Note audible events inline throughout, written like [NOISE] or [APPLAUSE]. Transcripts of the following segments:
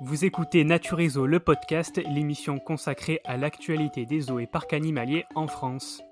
Vous écoutez Naturizo le podcast, l'émission consacrée à l'actualité des zoos et parcs animaliers en France.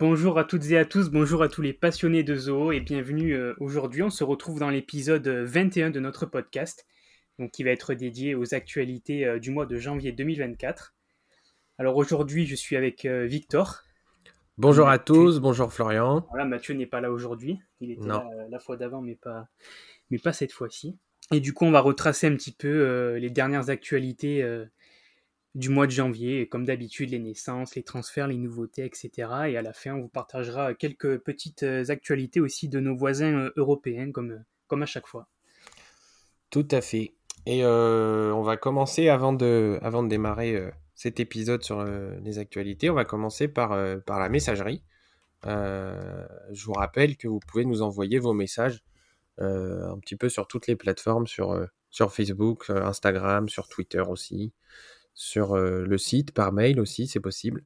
Bonjour à toutes et à tous, bonjour à tous les passionnés de zoo et bienvenue euh, aujourd'hui. On se retrouve dans l'épisode 21 de notre podcast, donc qui va être dédié aux actualités euh, du mois de janvier 2024. Alors aujourd'hui, je suis avec euh, Victor. Bonjour à tous, bonjour Florian. Voilà, Mathieu n'est pas là aujourd'hui. Il était là la fois d'avant, mais pas, mais pas cette fois-ci. Et du coup, on va retracer un petit peu les dernières actualités du mois de janvier, comme d'habitude, les naissances, les transferts, les nouveautés, etc. Et à la fin, on vous partagera quelques petites euh, actualités aussi de nos voisins euh, européens, comme, euh, comme à chaque fois. Tout à fait. Et on va commencer, avant de, avant de démarrer cet épisode sur les actualités, on va commencer par, par la messagerie. je vous rappelle que vous pouvez nous envoyer vos messages un petit peu sur toutes les plateformes, sur, sur Facebook, Instagram, sur Twitter aussi sur le site, par mail aussi, c'est possible.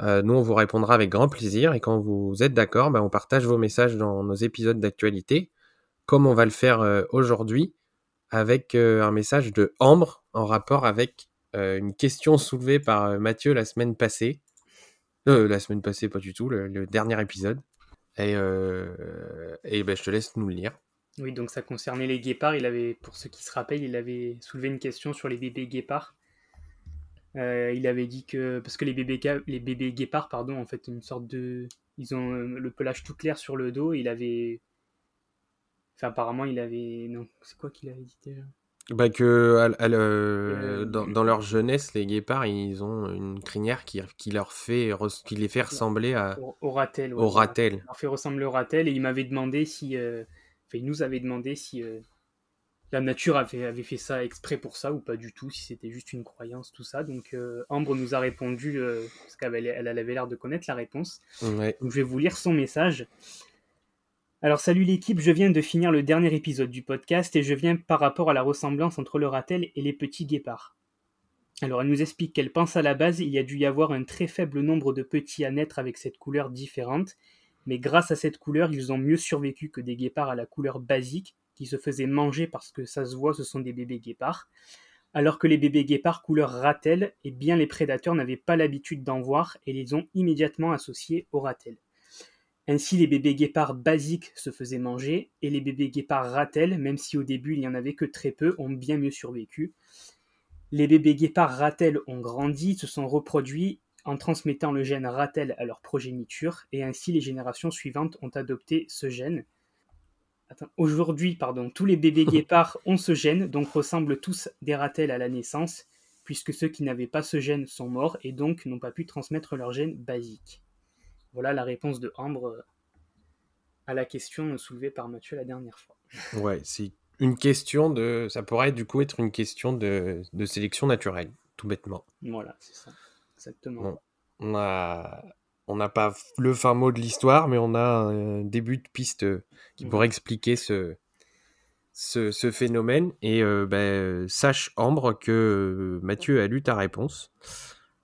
nous, on vous répondra avec grand plaisir et quand vous êtes d'accord, bah, on partage vos messages dans nos épisodes d'actualité, comme on va le faire aujourd'hui avec un message de Ambre en rapport avec une question soulevée par Mathieu la semaine passée. la semaine passée, pas du tout, le, dernier épisode. Et, et ben, je te laisse nous le lire. Oui, donc ça concernait les guépards. Il avait, pour ceux qui se rappellent, il avait soulevé une question sur les bébés guépards. Euh, il avait dit que parce que les bébés les bébés guépards pardon en fait une sorte de ils ont euh, le pelage tout clair sur le dos il avait enfin apparemment il avait non c'est quoi qu'il avait dit déjà? Bah que euh, dans, leur jeunesse les guépards ils ont une crinière qui, qui leur fait qui les fait ressembler à au, ratel au ratel. Leur fait ressembler au ratel et il m'avait demandé si enfin, il nous avait demandé si la nature avait, avait, fait ça exprès pour ça ou pas du tout, si c'était juste une croyance, tout ça. Donc euh, Ambre nous a répondu, euh, parce qu'elle elle avait l'air de connaître la réponse. Donc je vais vous lire son message. Alors salut l'équipe, je viens de finir le dernier épisode du podcast et je viens par rapport à la ressemblance entre le ratel et les petits guépards. Alors elle nous explique qu'elle pense à la base, il y a dû y avoir un très faible nombre de petits à naître avec cette couleur différente, mais grâce à cette couleur, ils ont mieux survécu que des guépards à la couleur basique, se faisaient manger parce que ça se voit, ce sont des bébés guépards. Alors que les bébés guépards couleur ratel, et eh bien les prédateurs n'avaient pas l'habitude d'en voir et les ont immédiatement associés au ratel. Ainsi, les bébés guépards basiques se faisaient manger, et les bébés guépards ratel, même si au début il n'y en avait que très peu, ont bien mieux survécu. Les bébés guépards ratel ont grandi, se sont reproduits en transmettant le gène ratel à leur progéniture, et ainsi les générations suivantes ont adopté ce gène. Aujourd'hui, pardon, tous les bébés [LAUGHS] guépards ont ce gène, donc ressemblent tous des ratels à la naissance, puisque ceux qui n'avaient pas ce gène sont morts et donc n'ont pas pu transmettre leur gène basique. Voilà la réponse de Ambre euh, à la question soulevée par Mathieu la dernière fois. [LAUGHS] Ouais, c'est une question de. Ça pourrait du coup être une question de, sélection naturelle, tout bêtement. Voilà, c'est ça. Exactement. On a on n'a pas le fin mot de l'histoire, mais on a un début de piste qui pourrait expliquer ce, ce, phénomène. Et euh, ben, sache, Ambre, que euh, Mathieu a lu ta réponse,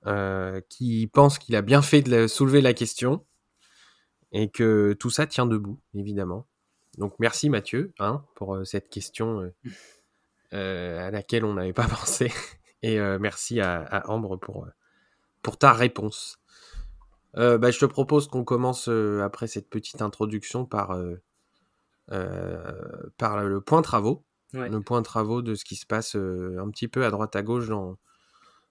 euh, qui pense qu'il a bien fait de soulever la question, et que tout ça tient debout, évidemment. Donc merci Mathieu hein, pour cette question à laquelle on n'avait pas [LAUGHS] pensé. Et merci à, à Ambre pour, pour ta réponse. Euh, bah, je te propose qu'on commence euh, après cette petite introduction par, euh, par le point travaux. Le point travaux de ce qui se passe un petit peu à droite à gauche dans,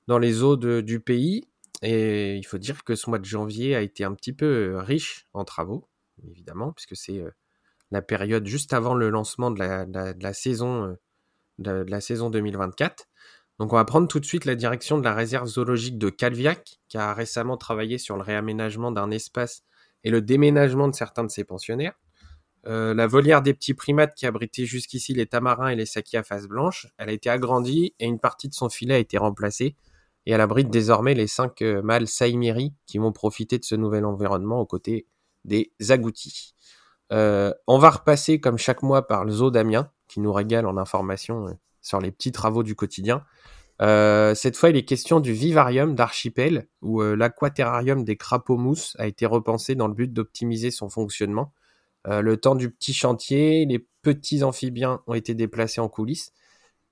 dans les eaux du pays. Et il faut dire que ce mois de janvier a été un petit peu riche en travaux, évidemment, puisque c'est la période juste avant le lancement de la, de la saison, de la saison 2024. Donc on va prendre tout de suite la direction de la réserve zoologique de Calviac, qui a récemment travaillé sur le réaménagement d'un espace et le déménagement de certains de ses pensionnaires. Euh, la volière des petits primates qui abritait jusqu'ici les tamarins et les sakis à face blanche, elle a été agrandie et une partie de son filet a été remplacée. et elle abrite désormais les cinq mâles Saimiri qui vont profiter de ce nouvel environnement aux côtés des agoutis. on va repasser comme chaque mois par le zoo d'Amiens qui nous régale en informations sur les petits travaux du quotidien. Euh, cette fois, il est question du vivarium d'Archipel, où euh, l'aquaterrarium des crapauds mousse a été repensé dans le but d'optimiser son fonctionnement. Euh, le temps du petit chantier, les petits amphibiens ont été déplacés en coulisses.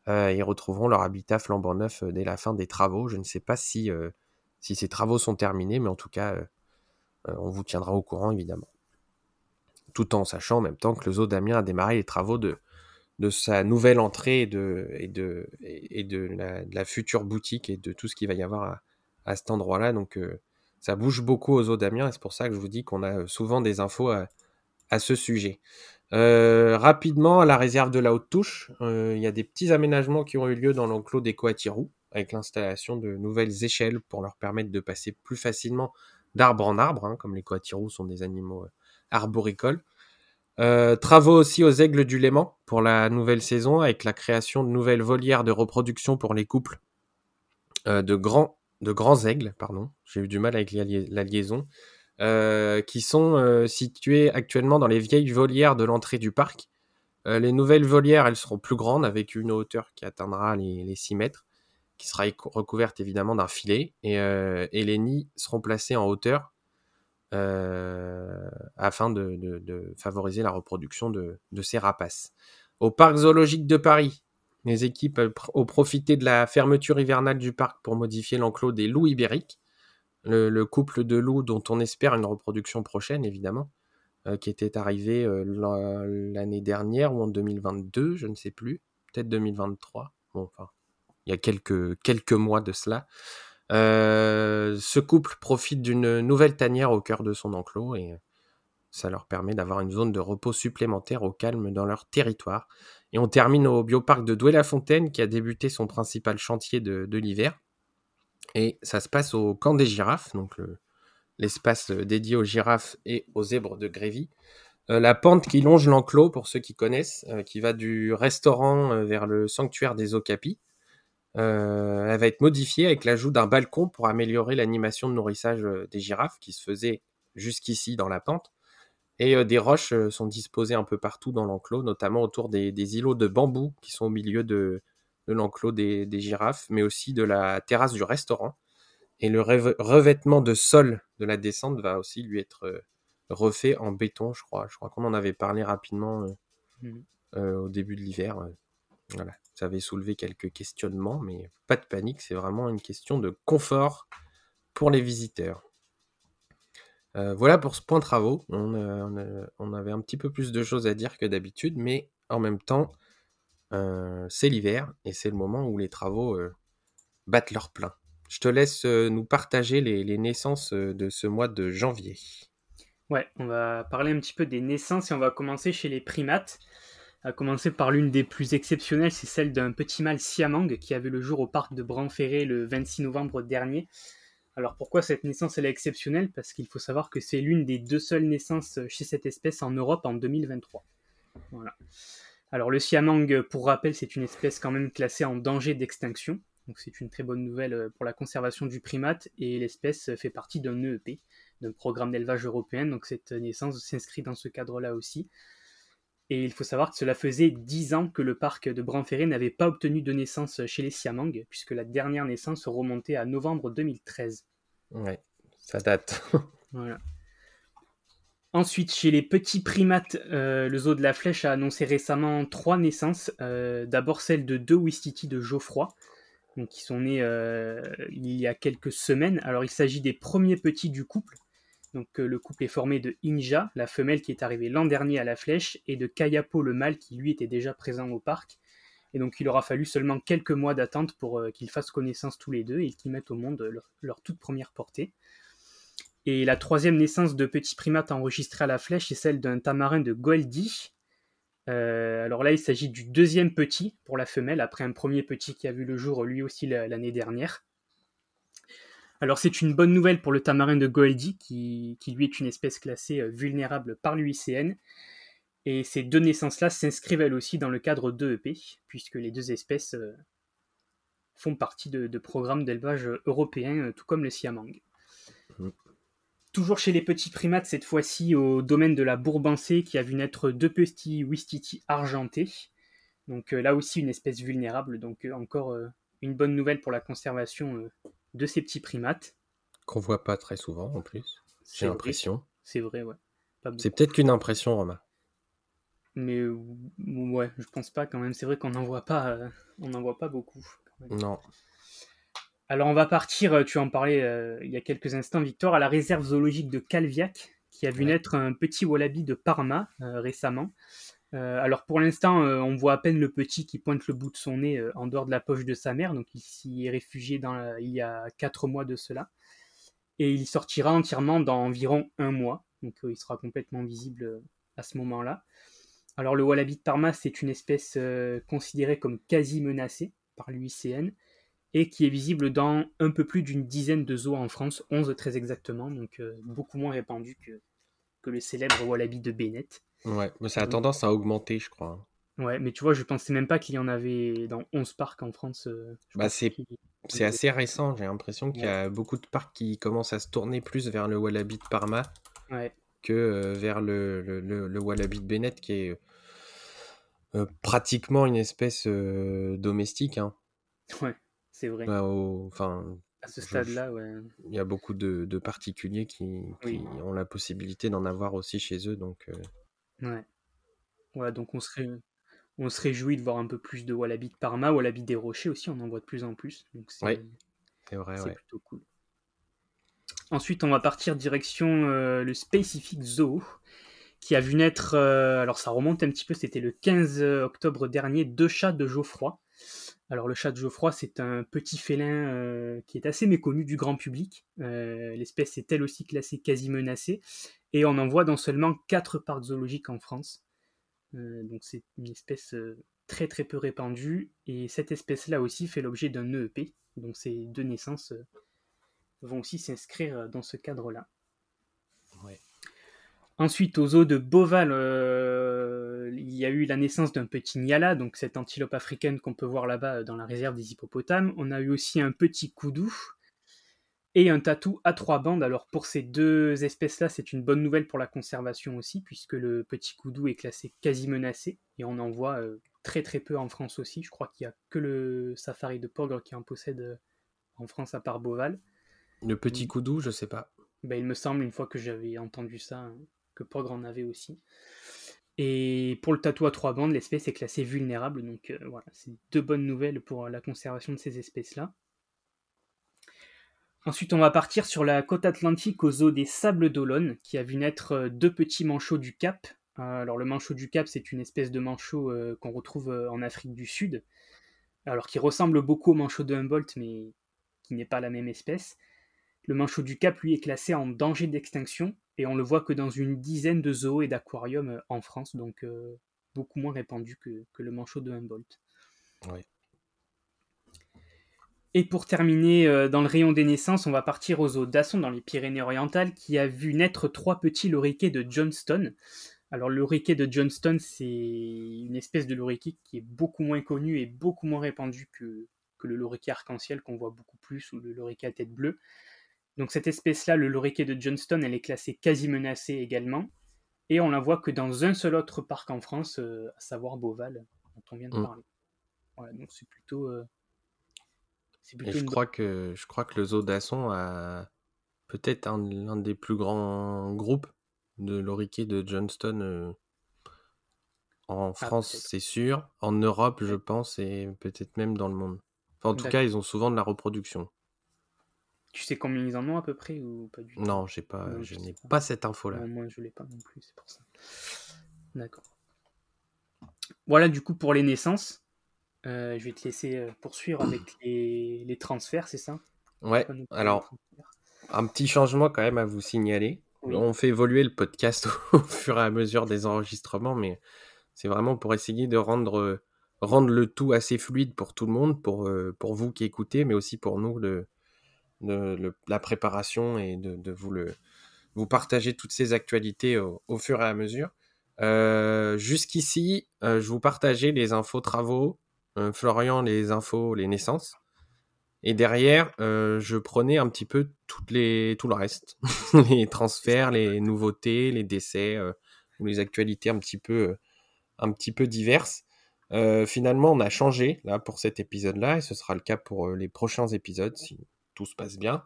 ils retrouveront leur habitat flambant neuf dès la fin des travaux. Je ne sais pas si, si ces travaux sont terminés, mais en tout cas, on vous tiendra au courant, évidemment. Tout en sachant en même temps que le zoo d'Amiens a démarré les travaux de, de sa nouvelle entrée et de, la, future boutique et de tout ce qu'il va y avoir à, cet endroit-là. Donc euh, ça bouge beaucoup aux eaux d'Amiens et c'est pour ça que je vous dis qu'on a souvent des infos à, ce sujet. Euh, rapidement, à la réserve de la Haute Touche, euh, il y a des petits aménagements qui ont eu lieu dans l'enclos des Coatirous, avec l'installation de nouvelles échelles pour leur permettre de passer plus facilement d'arbre en arbre, hein, comme les Coatirous sont des animaux arboricoles. Euh, travaux aussi aux Aigles du Léman pour la nouvelle saison avec la création de nouvelles volières de reproduction pour les couples euh, de, grands, de grands aigles, pardon, j'ai eu du mal avec la, liaison, euh, qui sont situées actuellement dans les vieilles volières de l'entrée du parc. les nouvelles volières, elles seront plus grandes avec une hauteur qui atteindra les, 6 mètres, qui sera recouverte évidemment d'un filet, et, et les nids seront placés en hauteur euh, afin de, favoriser la reproduction de, ces rapaces. Au parc zoologique de Paris, les équipes ont profité de la fermeture hivernale du parc pour modifier l'enclos des loups ibériques, le, couple de loups dont on espère une reproduction prochaine évidemment, euh, qui était arrivé euh, l'année dernière ou en 2022, je ne sais plus, peut-être 2023. Bon, enfin, il y a quelques mois de cela. Euh, ce couple profite d'une nouvelle tanière au cœur de son enclos et ça leur permet d'avoir une zone de repos supplémentaire au calme dans leur territoire. Et on termine au bioparc de Douai-la-Fontaine qui a débuté son principal chantier de, l'hiver. Et ça se passe au camp des girafes, donc l'espace dédié aux girafes et aux zèbres de Grévy. Euh, la pente qui longe l'enclos, pour ceux qui connaissent, euh, qui va du restaurant vers le sanctuaire des Okapis, euh, elle va être modifiée avec l'ajout d'un balcon pour améliorer l'animation de nourrissage euh, des girafes qui se faisait jusqu'ici dans la pente. Et euh, des roches sont disposées un peu partout dans l'enclos, notamment autour des, îlots de bambou qui sont au milieu de, l'enclos des, girafes, mais aussi de la terrasse du restaurant. Et le revêtement de sol de la descente va aussi lui être refait en béton, je crois. Je crois qu'on en avait parlé rapidement mmh. au début de l'hiver. Voilà ça avait soulevé quelques questionnements, mais pas de panique, c'est vraiment une question de confort pour les visiteurs. Euh, voilà pour ce point travaux. On, avait un petit peu plus de choses à dire que d'habitude, mais en même temps, euh, c'est l'hiver et c'est le moment où les travaux euh, battent leur plein. Je te laisse nous partager les, naissances de ce mois de janvier. Ouais, on va parler un petit peu des naissances et on va commencer chez les primates. À commencer par l'une des plus exceptionnelles, c'est celle d'un petit mâle siamang qui avait le jour au parc de Branferré le 26 novembre dernier. Alors pourquoi cette naissance est exceptionnelle? Parce qu'il faut savoir que c'est l'une des deux seules naissances chez cette espèce en Europe en 2023. Voilà. Alors le siamang, pour rappel, c'est une espèce quand même classée en danger d'extinction. Donc c'est une très bonne nouvelle pour la conservation du primate et l'espèce fait partie d'un EEP, d'un programme d'élevage européen. Donc cette naissance s'inscrit dans ce cadre-là aussi. Et il faut savoir que cela faisait 10 ans que le parc de Branferré n'avait pas obtenu de naissance chez les Siamang, puisque la dernière naissance remontait à novembre 2013. Ouais, ça date. [LAUGHS] voilà. Ensuite, chez les petits primates, euh, le zoo de la Flèche a annoncé récemment trois naissances. Euh, d'abord celle de deux Ouistiti de Geoffroy, donc qui sont nés euh, il y a quelques semaines. Alors il s'agit des premiers petits du couple, donc euh, le couple est formé de Inja, la femelle qui est arrivée l'an dernier à la flèche, et de Kayapo, le mâle qui lui était déjà présent au parc. Et donc il aura fallu seulement quelques mois d'attente pour euh, qu'ils fassent connaissance tous les deux et qu'ils mettent au monde leur, toute première portée. Et la troisième naissance de petits primates enregistrés à la flèche est celle d'un tamarin de Goldie. Euh, alors là, il s'agit du deuxième petit pour la femelle, après un premier petit qui a vu le jour lui aussi l'année dernière. Alors c'est une bonne nouvelle pour le tamarin de Goeldi, qui, lui est une espèce classée euh, vulnérable par l'UICN. Et ces deux naissances-là s'inscrivent elles aussi dans le cadre d'EEP, puisque les deux espèces euh, font partie de, programmes d'élevage européens, tout comme le siamang. Mmh. Toujours chez les petits primates, cette fois-ci au domaine de la Bourbancée, qui a vu naître deux petits Wistiti argentés. Donc là aussi une espèce vulnérable, donc encore une bonne nouvelle pour la conservation de ces petits primates. Qu'on voit pas très souvent en plus, j'ai l'impression. C'est vrai, ouais. C'est peut-être qu'une impression, Romain. Mais ouais, je pense pas quand même. C'est vrai qu'on n'en voit pas, euh, on n'en voit pas beaucoup. Non. Alors on va partir. Euh, tu en parlais euh, il y a quelques instants, Victor, à la réserve zoologique de Calviac, qui a vu naître un petit wallaby de Parma récemment. Alors pour l'instant, on voit à peine le petit qui pointe le bout de son nez en dehors de la poche de sa mère. Donc il s'y est réfugié il y a quatre mois de cela, et il sortira entièrement dans environ un mois. Donc il sera complètement visible à ce moment-là. Alors le wallaby de Parma, c'est une espèce euh, considérée comme quasi menacée par l'UICN et qui est visible dans un peu plus d'une dizaine de zoos en France, 11 très exactement, donc euh, beaucoup moins répandu que, que le célèbre wallaby de Bennett. Ouais, mais ça a tendance à augmenter, je crois. Hein. Ouais, mais tu vois, je pensais même pas qu'il y en avait dans 11 parcs en France. Euh, bah c'est assez récent, j'ai l'impression qu'il y a beaucoup de parcs qui commencent à se tourner plus vers le wallaby de Parma. Ouais que euh, vers le, le, le, Wallaby de Bennett, qui est euh, pratiquement une espèce euh, domestique. Hein. [LAUGHS] Ouais, c'est vrai. Bah, enfin, à ce stade-là, ouais. Il y a beaucoup de, de particuliers qui, ont la possibilité d'en avoir aussi chez eux, donc. Ouais. Ouais, donc on serait on se réjouit de voir un peu plus de Wallaby de Parma, Wallaby des Rochers aussi, on en voit de plus en plus. Donc c'est vrai, c'est plutôt cool. Ensuite, on va partir direction euh, le Spacific Zoo, qui a vu naître, euh, alors ça remonte un petit peu, c'était le 15 octobre dernier, deux chats de Geoffroy. Alors le chat de Geoffroy, c'est un petit félin euh, qui est assez méconnu du grand public. L'espèce est elle aussi classée quasi menacée, et on en voit dans seulement quatre parcs zoologiques en France. donc c'est une espèce très très peu répandue, et cette espèce-là aussi fait l'objet d'un EEP, donc c'est deux naissances vont aussi s'inscrire euh, dans ce cadre-là. Ensuite, aux eaux de Boval, euh, il y a eu la naissance d'un petit Niala, donc cette antilope africaine qu'on peut voir là-bas euh, dans la réserve des hippopotames. On a eu aussi un petit koudou et un tatou à trois bandes. Alors pour ces deux espèces-là, c'est une bonne nouvelle pour la conservation aussi, puisque le petit koudou est classé quasi menacé et on en voit très très peu en France aussi. Je crois qu'il n'y a que le safari de Pogre qui en possède en France à part Boval. Le petit coudou, je sais pas. Ben, il me semble, une fois que j'avais entendu ça, hein, que Pogre en avait aussi. Et pour le tatou à trois bandes, l'espèce est classée vulnérable. Donc euh, voilà, c'est deux bonnes nouvelles pour la conservation de ces espèces-là. Ensuite, on va partir sur la côte atlantique au zoo des Sables d'Olonne, qui a vu naître euh, deux petits manchots du Cap. Euh, alors, le manchot du Cap, c'est une espèce de manchot qu'on retrouve en Afrique du Sud, alors qui ressemble beaucoup au manchot de Humboldt, mais qui n'est pas la même espèce. Le manchot du Cap, lui, est classé en danger d'extinction et on le voit que dans une dizaine de zoos et d'aquariums euh, en France, donc euh, beaucoup moins répandu que, le manchot de Humboldt. Et pour terminer, euh, dans le rayon des naissances, on va partir aux zoo d'Asson dans les Pyrénées-Orientales, qui a vu naître trois petits loriquets de Johnston. Alors le loriquet de Johnston, c'est une espèce de loriquet qui est beaucoup moins connue et beaucoup moins répandue que, que le loriquet arc-en-ciel qu'on voit beaucoup plus, ou le loriquet à tête bleue. Donc cette espèce-là, le loriquet de Johnston, elle est classée quasi menacée également. Et on la voit que dans un seul autre parc en France, euh, à savoir Beauval, dont on vient de mm. parler. Voilà, donc c'est plutôt. Euh, je, crois que, je crois que le zoo d'Asson a peut-être l'un des plus grands groupes de loriquets de Johnston. Euh, en ah, France, c'est sûr. En Europe, je pense, et peut-être même dans le monde. en tout cas, ils ont souvent de la reproduction. Tu sais combien ils en ont à peu près ou pas du tout? Non, j'ai pas, je, n'ai pas. cette info-là. moi, je l'ai pas non plus, c'est pour ça. D'accord. Voilà, du coup, pour les naissances. Euh, je vais te laisser euh, poursuivre avec [CLEARS THROAT] les, transferts, c'est ça? Ouais, alors, un petit changement quand même à vous signaler. On fait évoluer le podcast [LAUGHS] au fur et à mesure des enregistrements, mais c'est vraiment pour essayer de rendre, rendre le tout assez fluide pour tout le monde, pour, euh, pour vous qui écoutez, mais aussi pour nous, le, de la préparation et de, vous, le, vous partager toutes ces actualités au, fur et à mesure. Euh, jusqu'ici, euh, je vous partageais les infos travaux, euh, Florian les infos, les naissances. Et derrière, je prenais un petit peu toutes les, tout le reste, [LAUGHS] les transferts, les nouveautés, les décès, ou les actualités un petit peu, un petit peu diverses. finalement, on a changé là pour cet épisode-là, et ce sera le cas pour les prochains épisodes si tout se passe bien.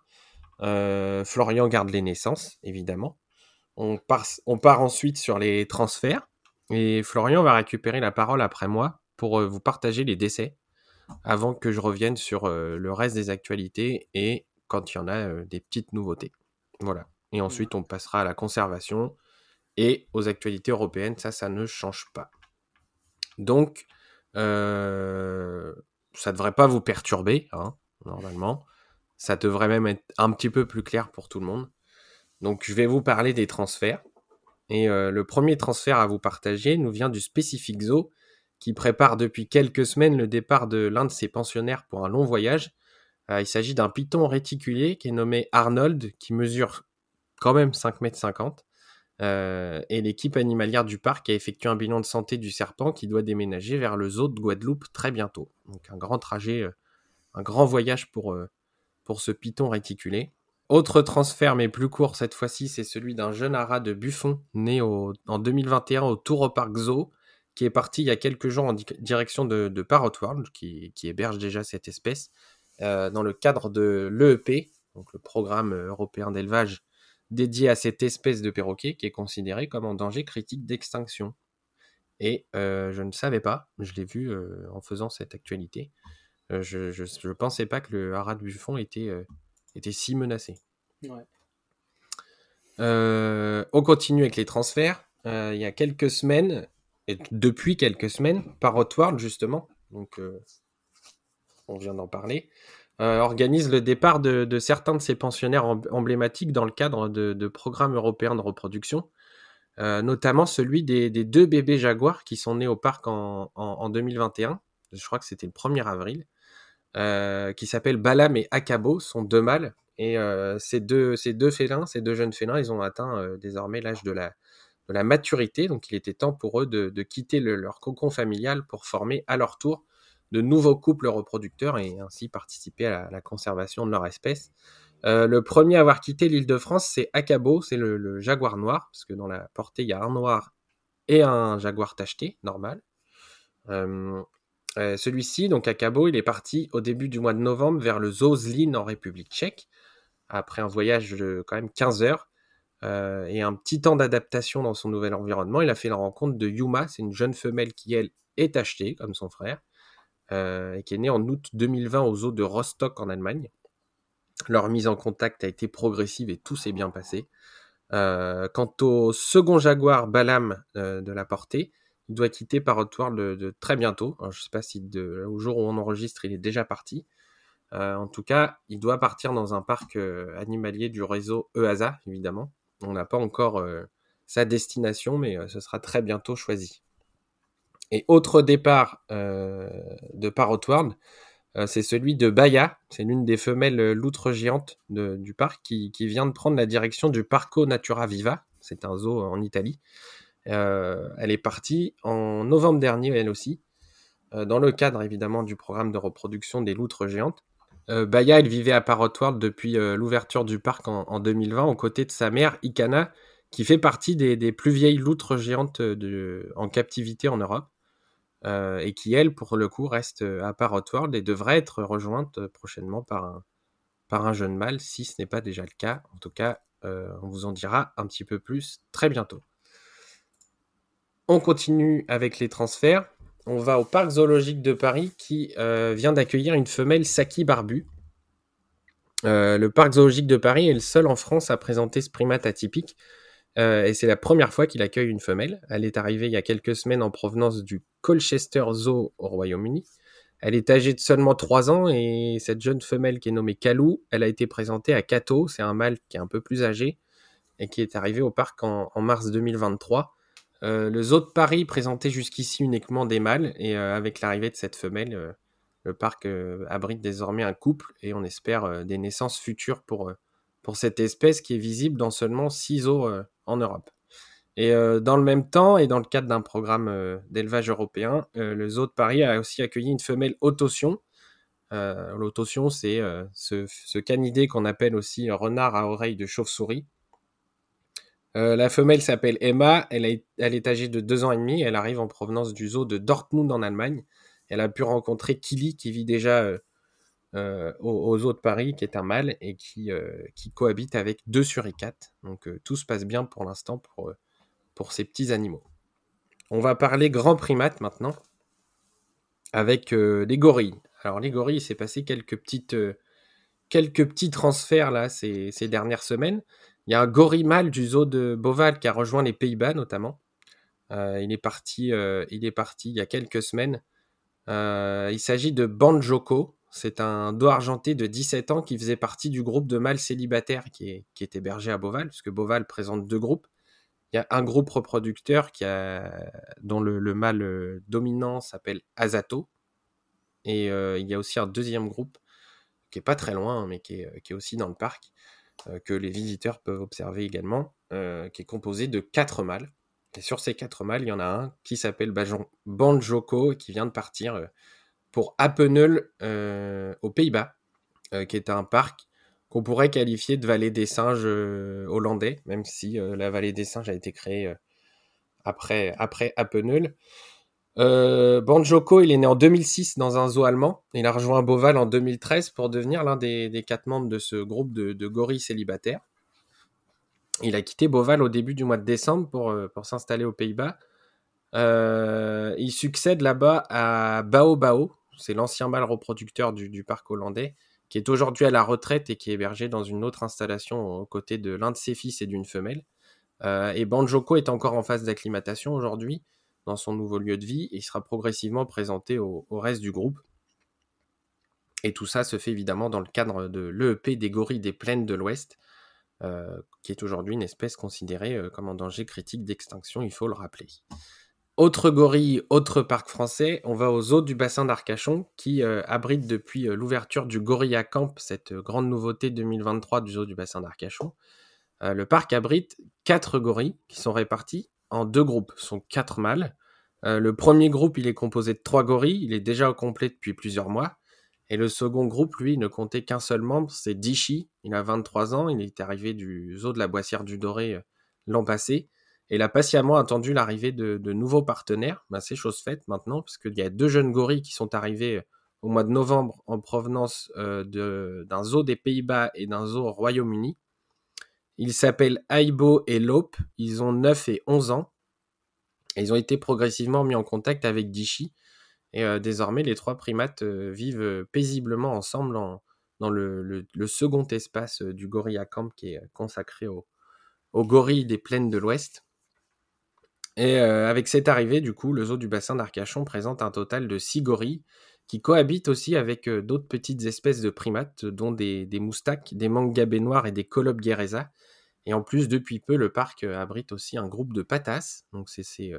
Florian garde les naissances, évidemment. On part, ensuite sur les transferts. Et Florian va récupérer la parole après moi pour vous partager les décès avant que je revienne sur le reste des actualités et quand il y en a des petites nouveautés. Voilà. Et ensuite, on passera à la conservation et aux actualités européennes. Ça, ça ne change pas. Donc, ça ne devrait pas vous perturber, hein, normalement. Ça devrait même être un petit peu plus clair pour tout le monde. Donc, je vais vous parler des transferts. Et le premier transfert à vous partager nous vient du Specific Zoo qui prépare depuis quelques semaines le départ de l'un de ses pensionnaires pour un long voyage. Euh, il s'agit d'un python réticulé qui est nommé Arnold, qui mesure quand même 5 mètres 50. Euh, et l'équipe animalière du parc a effectué un bilan de santé du serpent qui doit déménager vers le zoo de Guadeloupe très bientôt. Donc un grand trajet, euh, un grand voyage pour, pour ce python réticulé. Autre transfert, mais plus court cette fois-ci, c'est celui d'un jeune haras de Buffon, né en 2021 au Tour Park Zoo, qui est parti il y a quelques jours en direction de, de Parrot World, qui, héberge déjà cette espèce, euh, dans le cadre de l'EEP, donc le programme européen d'élevage dédié à cette espèce de perroquet qui est considérée comme en danger critique d'extinction. Et euh, je ne savais pas, je l'ai vu euh, en faisant cette actualité. Je ne pensais pas que le haras de Buffon était, était si menacé. on continue avec les transferts. il y a quelques semaines, depuis quelques semaines, par World justement, donc euh, on vient d'en parler, euh, organise le départ de, certains de ses pensionnaires emblématiques dans le cadre de, programmes européens de reproduction, euh, notamment celui des, deux bébés jaguars qui sont nés au parc en, 2021, je crois que c'était le 1er avril, qui s'appellent Balam et Akabo, sont deux mâles, et ces, deux, ces deux félins, ces deux jeunes félins, ils ont atteint désormais l'âge de la, de la maturité. Donc il était temps pour eux de, quitter leur cocon familial pour former à leur tour de nouveaux couples reproducteurs et ainsi participer à la, conservation de leur espèce. Euh, le premier à avoir quitté l'île de France, c'est Acabo, c'est le, jaguar noir, parce que dans la portée, il y a un noir et un jaguar tacheté, normal. Euh, euh, celui-ci, donc Acabo, il est parti au début du mois de novembre vers le Zozlin en République tchèque, après un voyage de quand même 15 heures. Euh, et un petit temps d'adaptation dans son nouvel environnement. Il a fait la rencontre de Yuma, c'est une jeune femelle qui, elle, est achetée, comme son frère, euh, et qui est née en août 2020 aux eaux de Rostock en Allemagne. Leur mise en contact a été progressive et tout s'est bien passé. Quant au second jaguar Balam de la portée, doit quitter Parrot de, de, très bientôt. je ne sais pas si au jour où on enregistre, il est déjà parti. en tout cas, il doit partir dans un parc animalier du réseau EASA, évidemment. On n'a pas encore euh, sa destination, mais euh, ce sera très bientôt choisi. Et autre départ euh, de Parrot c'est celui de Baya. C'est l'une des femelles loutres géantes du parc qui, vient de prendre la direction du Parco Natura Viva. C'est un zoo en Italie. Elle est partie en novembre dernier, elle aussi, dans le cadre évidemment du programme de reproduction des loutres géantes. Euh, Baya, elle vivait à Parrot World depuis euh, l'ouverture du parc en, 2020, aux côtés de sa mère, Ikana, qui fait partie des, plus vieilles loutres géantes en captivité en Europe, euh, et qui, elle, pour le coup, reste à Parrot World et devrait être rejointe prochainement par un, par un jeune mâle, si ce n'est pas déjà le cas. En tout cas, on vous en dira un petit peu plus très bientôt. On continue avec les transferts on va au parc zoologique de Paris qui euh, vient d'accueillir une femelle Saki barbu. Euh, le parc zoologique de Paris est le seul en France à présenter ce primate atypique. Euh, et c'est la première fois qu'il accueille une femelle. Elle est arrivée il y a quelques semaines en provenance du Colchester Zoo au Royaume-Uni. Elle est âgée de seulement 3 ans et cette jeune femelle qui est nommée Kalou, elle a été présentée à Kato, c'est un mâle qui est un peu plus âgé et qui est arrivé au parc en mars 2023. Euh, le zoo de Paris présentait jusqu'ici uniquement des mâles et euh, avec l'arrivée de cette femelle, euh, le parc abrite désormais un couple et on espère des naissances futures pour, pour cette espèce qui est visible dans seulement 6 zoos en Europe. Et dans le même temps, et dans le cadre d'un programme d'élevage européen, le zoo de Paris a aussi accueilli une femelle autotion L'autotion, c'est ce, ce, canidé qu'on appelle aussi renard à oreille de chauve-souris. La femelle s'appelle Emma, elle, est âgée de 2 ans et demi, elle arrive en provenance du zoo de Dortmund en Allemagne. Elle a pu rencontrer Kili qui vit déjà euh, aux, aux, eaux de Paris, qui est un mâle et qui, euh, cohabite avec deux suricates. Donc euh, tout se passe bien pour l'instant pour, ces petits animaux. On va parler grand primate maintenant, avec les gorilles. Alors les gorilles, il s'est passé quelques, petites, quelques petits transferts là ces, dernières semaines. Il y a un gorille mâle du zoo de Beauval qui a rejoint les Pays-Bas notamment. il, est parti, il est parti il y a quelques semaines. il s'agit de Banjoko, c'est un dos argenté de 17 ans qui faisait partie du groupe de mâles célibataires qui est, hébergé à Beauval, puisque Beauval présente deux groupes. Il y a un groupe reproducteur qui a, dont le, mâle euh, dominant s'appelle Azato. Et euh, il y a aussi un deuxième groupe qui est pas très loin, mais qui est, aussi dans le parc, euh, que les visiteurs peuvent observer également, qui est composé de quatre mâles. Et sur ces quatre mâles, il y en a un qui s'appelle Banjoko, qui vient de partir pour Appenel euh, aux Pays-Bas, euh, qui est un parc qu'on pourrait qualifier de vallée des singes euh, hollandais, même si la vallée des singes a été créée après, après Appenel. Banjoko, il est né en 2006 dans un zoo allemand. Il a rejoint Beauval en 2013 pour devenir l'un des, quatre membres de ce groupe de, gorilles célibataires. Il a quitté Beauval au début du mois de décembre pour, pour s'installer aux Pays-Bas. il succède là-bas à Bao Bao, c'est l'ancien mâle reproducteur du, parc hollandais, qui est aujourd'hui à la retraite et qui est hébergé dans une autre installation aux côtés de l'un de ses fils et d'une femelle. Euh, et Banjoko est encore en phase d'acclimatation aujourd'hui dans son nouveau lieu de vie et il sera progressivement présenté au, reste du groupe. Et tout ça se fait évidemment dans le cadre de l'EEP des gorilles des plaines de l'Ouest, euh, qui est aujourd'hui une espèce considérée euh, comme en danger critique d'extinction, il faut le rappeler. Autre gorille, autre parc français, on va aux eaux du bassin d'Arcachon qui euh, abrite depuis l'ouverture du Gorilla Camp, cette grande nouveauté 2023 du zoo du bassin d'Arcachon. le parc abrite quatre gorilles qui sont répartis en deux groupes, sont quatre mâles. Le premier groupe, il est composé de trois gorilles, il est déjà au complet depuis plusieurs mois. Et le second groupe, lui, ne comptait qu'un seul membre, c'est Dishi. Il a 23 ans, il est arrivé du zoo de la Boissière du Doré l'an passé. Et il a patiemment attendu l'arrivée de, nouveaux partenaires. Ben, c'est chose faite maintenant, parce qu'il y a deux jeunes gorilles qui sont arrivés euh, au mois de novembre en provenance euh, d'un zoo des Pays-Bas et d'un zoo au Royaume-Uni. Ils s'appellent Aibo et Lope. Ils ont 9 et 11 ans. Ils ont été progressivement mis en contact avec Dishi. Et euh, désormais, les trois primates vivent paisiblement ensemble dans le, second espace du Gorilla Camp qui est consacré aux gorilles des plaines de l'Ouest. Et euh, avec cette arrivée, du coup, le zoo du bassin d'Arcachon présente un total de six gorilles qui cohabitent aussi avec euh, d'autres petites espèces de primates, dont des, des moustaques, des mangabés noirs et des colobes guéreza. Et en plus, depuis peu, le parc euh, abrite aussi un groupe de patas. Donc, c'est ces,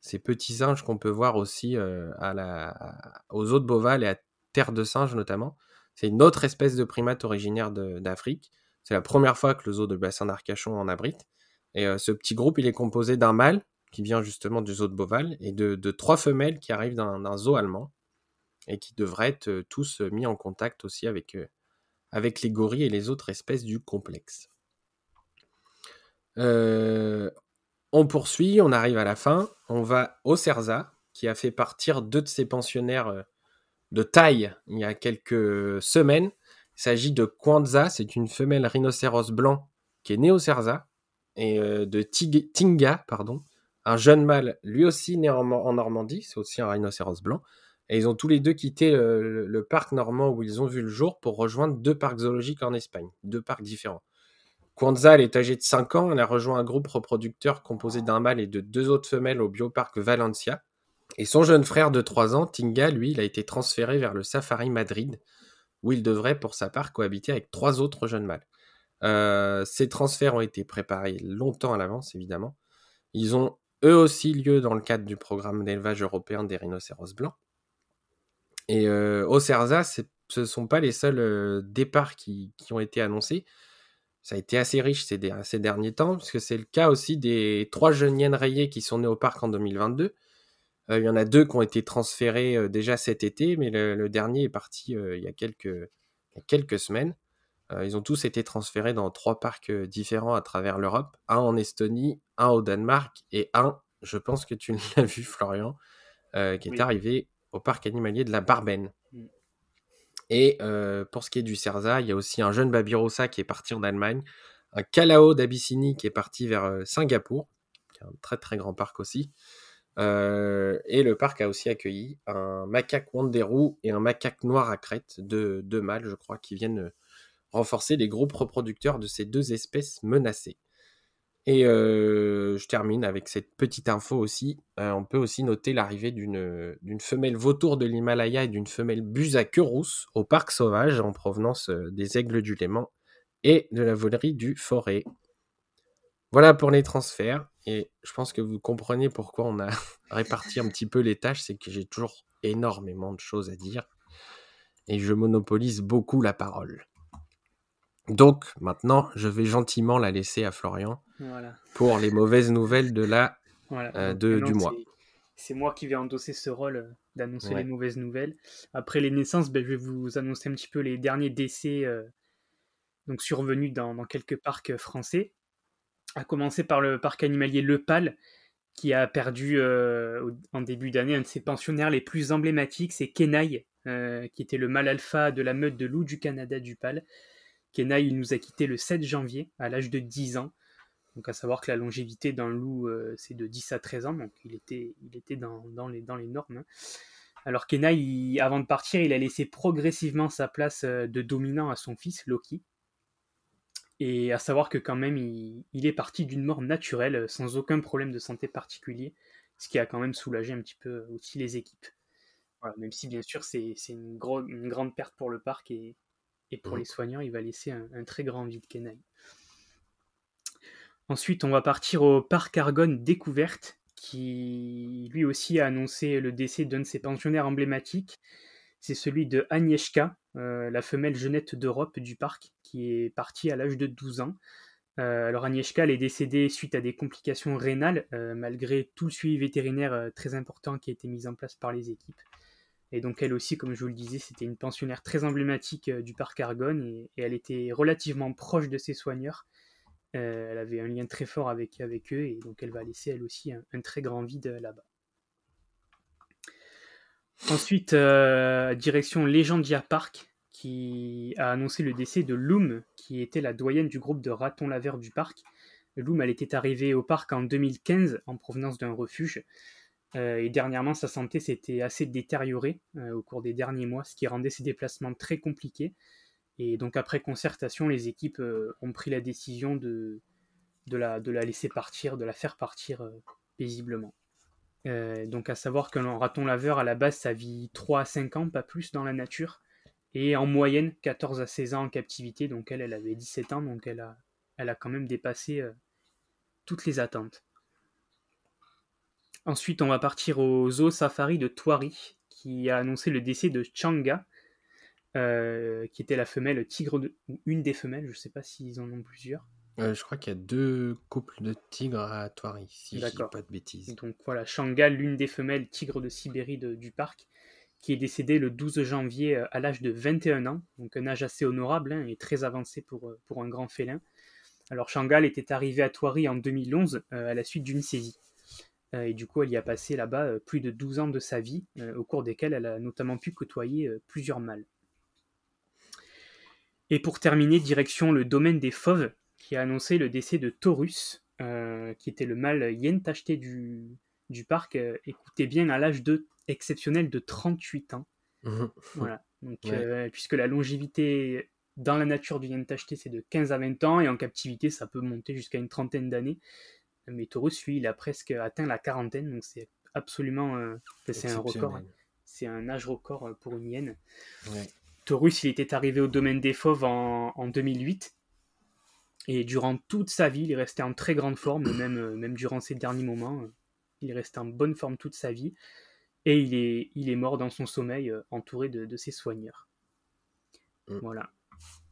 ces, petits singes qu'on peut voir aussi à la, aux eaux de Beauval et à Terre de Singes notamment. C'est une autre espèce de primate originaire d'Afrique. C'est la première fois que le zoo du bassin d'Arcachon en abrite. Et ce petit groupe, il est composé d'un mâle qui vient justement du zoo de Beauval, et de, trois femelles qui arrivent d'un zoo allemand, et qui devraient être euh, tous euh, mis en contact aussi avec, euh, avec les gorilles et les autres espèces du complexe. On poursuit, on arrive à la fin, on va au Cerza, qui a fait partir deux de ses pensionnaires de taille il y a quelques semaines. Il s'agit de Kwanza, c'est une femelle rhinocéros blanc qui est née au Cerza, et de Tinga, pardon, un jeune mâle, lui aussi né en, Normandie, c'est aussi un rhinocéros blanc. Et ils ont tous les deux quitté le, parc normand où ils ont vu le jour pour rejoindre deux parcs zoologiques en Espagne, deux parcs différents. Kwanza, elle est âgée de 5 ans, elle a rejoint un groupe reproducteur composé d'un mâle et de deux autres femelles au bioparc Valencia. Et son jeune frère de 3 ans, Tinga, lui, il a été transféré vers le Safari Madrid, où il devrait pour sa part cohabiter avec trois autres jeunes mâles. Euh, ces transferts ont été préparés longtemps à l'avance, évidemment. Ils ont eux aussi lieu dans le cadre du programme d'élevage européen des rhinocéros blancs. Et euh, au CERSA, ce ne sont pas les seuls euh, départs qui, ont été annoncés. Ça a été assez riche ces, ces derniers temps, puisque c'est le cas aussi des trois jeunes hyènes rayées qui sont nées au parc en 2022. il y en a deux qui ont été transférés déjà cet été, mais le, dernier est parti il y a quelques, quelques semaines. ils ont tous été transférés dans trois parcs différents à travers l'Europe, un en Estonie, un au Danemark et un, je pense que tu [LAUGHS] l'as vu Florian, qui est arrivé au parc animalier de la Barbenne. Mm. Et pour ce qui est du Cerza, il y a aussi un jeune Babirossa qui est parti en Allemagne, un Calao d'Abyssinie qui est parti vers Singapour, qui est un très très grand parc aussi. et le parc a aussi accueilli un macaque Wanderoo et un macaque noir à crête, de deux mâles, je crois, qui viennent renforcer les groupes reproducteurs de ces deux espèces menacées. Et je termine avec cette petite info aussi. on peut aussi noter l'arrivée d'une femelle vautour de l'Himalaya et d'une femelle buse à queue rousse au parc sauvage en provenance des aigles du Léman et de la volerie du Forêt. Voilà pour les transferts. Et je pense que vous comprenez pourquoi on a [LAUGHS] réparti un petit peu les tâches. C'est que j'ai toujours énormément de choses à dire. Et je monopolise beaucoup la parole. Donc maintenant, je vais gentiment la laisser à Florian pour les mauvaises nouvelles de la euh, de, du mois. C'est moi qui vais endosser ce rôle euh, d'annoncer les mauvaises nouvelles. Après les naissances, ben, je vais vous annoncer un petit peu les derniers décès euh, donc survenus dans, quelques parcs français. À commencer par le parc animalier Le Pal, qui a perdu en début d'année un de ses pensionnaires les plus emblématiques, c'est Kenai, qui était le mâle alpha de la meute de loups du Canada du Pal. Kenai, il nous a quitté le 7 janvier à l'âge de 10 ans. Donc à savoir que la longévité d'un loup, euh, c'est de 10 à 13 ans, donc il était, dans, les, normes. Hein. Alors Kenai, avant de partir, il a laissé progressivement sa place euh, de dominant à son fils, Loki. Et à savoir que quand même, il, est parti d'une mort naturelle, euh, sans aucun problème de santé particulier, ce qui a quand même soulagé un petit peu aussi les équipes. même si bien sûr c'est une, une, grande perte pour le parc et, et pour mmh. les soignants, il va laisser un, très grand vide Kenai. Ensuite, on va partir au parc Argonne Découverte, qui lui aussi a annoncé le décès d'un de ses pensionnaires emblématiques. C'est celui de Agnieszka, euh, la femelle jeunette d'Europe du parc, qui est partie à l'âge de 12 ans. Euh, alors Agnieszka, elle est décédée suite à des complications rénales, euh, malgré tout le suivi vétérinaire très important qui a été mis en place par les équipes. Et donc elle aussi, comme je vous le disais, c'était une pensionnaire très emblématique euh, du parc Argonne et, elle était relativement proche de ses soigneurs. Euh, elle avait un lien très fort avec, eux et donc elle va laisser elle aussi un, très grand vide euh, là-bas. Ensuite, direction Legendia Park qui a annoncé le décès de Loom, qui était la doyenne du groupe de ratons laveurs du parc. Loom, elle était arrivée au parc en 2015 en provenance d'un refuge. Euh, et dernièrement, sa santé s'était assez détériorée euh, au cours des derniers mois, ce qui rendait ses déplacements très compliqués. Et donc après concertation, les équipes euh, ont pris la décision de, de, la, de la laisser partir, de la faire partir paisiblement. donc à savoir qu'un raton laveur, à la base, ça vit 3 à 5 ans, pas plus, dans la nature. Et en moyenne, 14 à 16 ans en captivité. Donc elle, elle avait 17 ans, donc elle a, elle a quand même dépassé toutes les attentes. Ensuite, on va partir au zoo safari de Toiri, qui a annoncé le décès de Changa, euh, qui était la femelle tigre de... ou une des femelles, je ne sais pas s'ils en ont plusieurs. Euh, je crois qu'il y a deux couples de tigres à Toiri, si je dis pas de bêtises. Donc voilà, Changa, l'une des femelles tigres de Sibérie du parc, qui est décédée le 12 janvier euh, à l'âge de 21 ans, donc un âge assez honorable hein, et très avancé pour, pour un grand félin. Alors Shangal était arrivé à Toiri en 2011 à la suite d'une saisie. Euh, et du coup, elle y a passé là-bas euh, plus de 12 ans de sa vie, euh, au cours desquels elle a notamment pu côtoyer plusieurs mâles. Et pour terminer, direction le domaine des fauves, qui a annoncé le décès de Taurus, qui était le mâle yen tacheté du, du parc, écoutez bien, à l'âge de, exceptionnel de 38 ans. Mmh. voilà. Donc, puisque la longévité dans la nature du yen tacheté, c'est de 15 à 20 ans, et en captivité, ça peut monter jusqu'à une trentaine d'années. Mais Taurus, lui, il a presque atteint la quarantaine, donc c'est absolument. Euh, c'est un record. C'est un âge record euh, pour une hyène. Taurus, il était arrivé au domaine des fauves en, 2008. Et durant toute sa vie, il est resté en très grande forme, même, euh, même durant ses derniers moments. Il est resté en bonne forme toute sa vie. Et il est, il est mort dans son sommeil, entouré de, ses soigneurs. Mm. Voilà.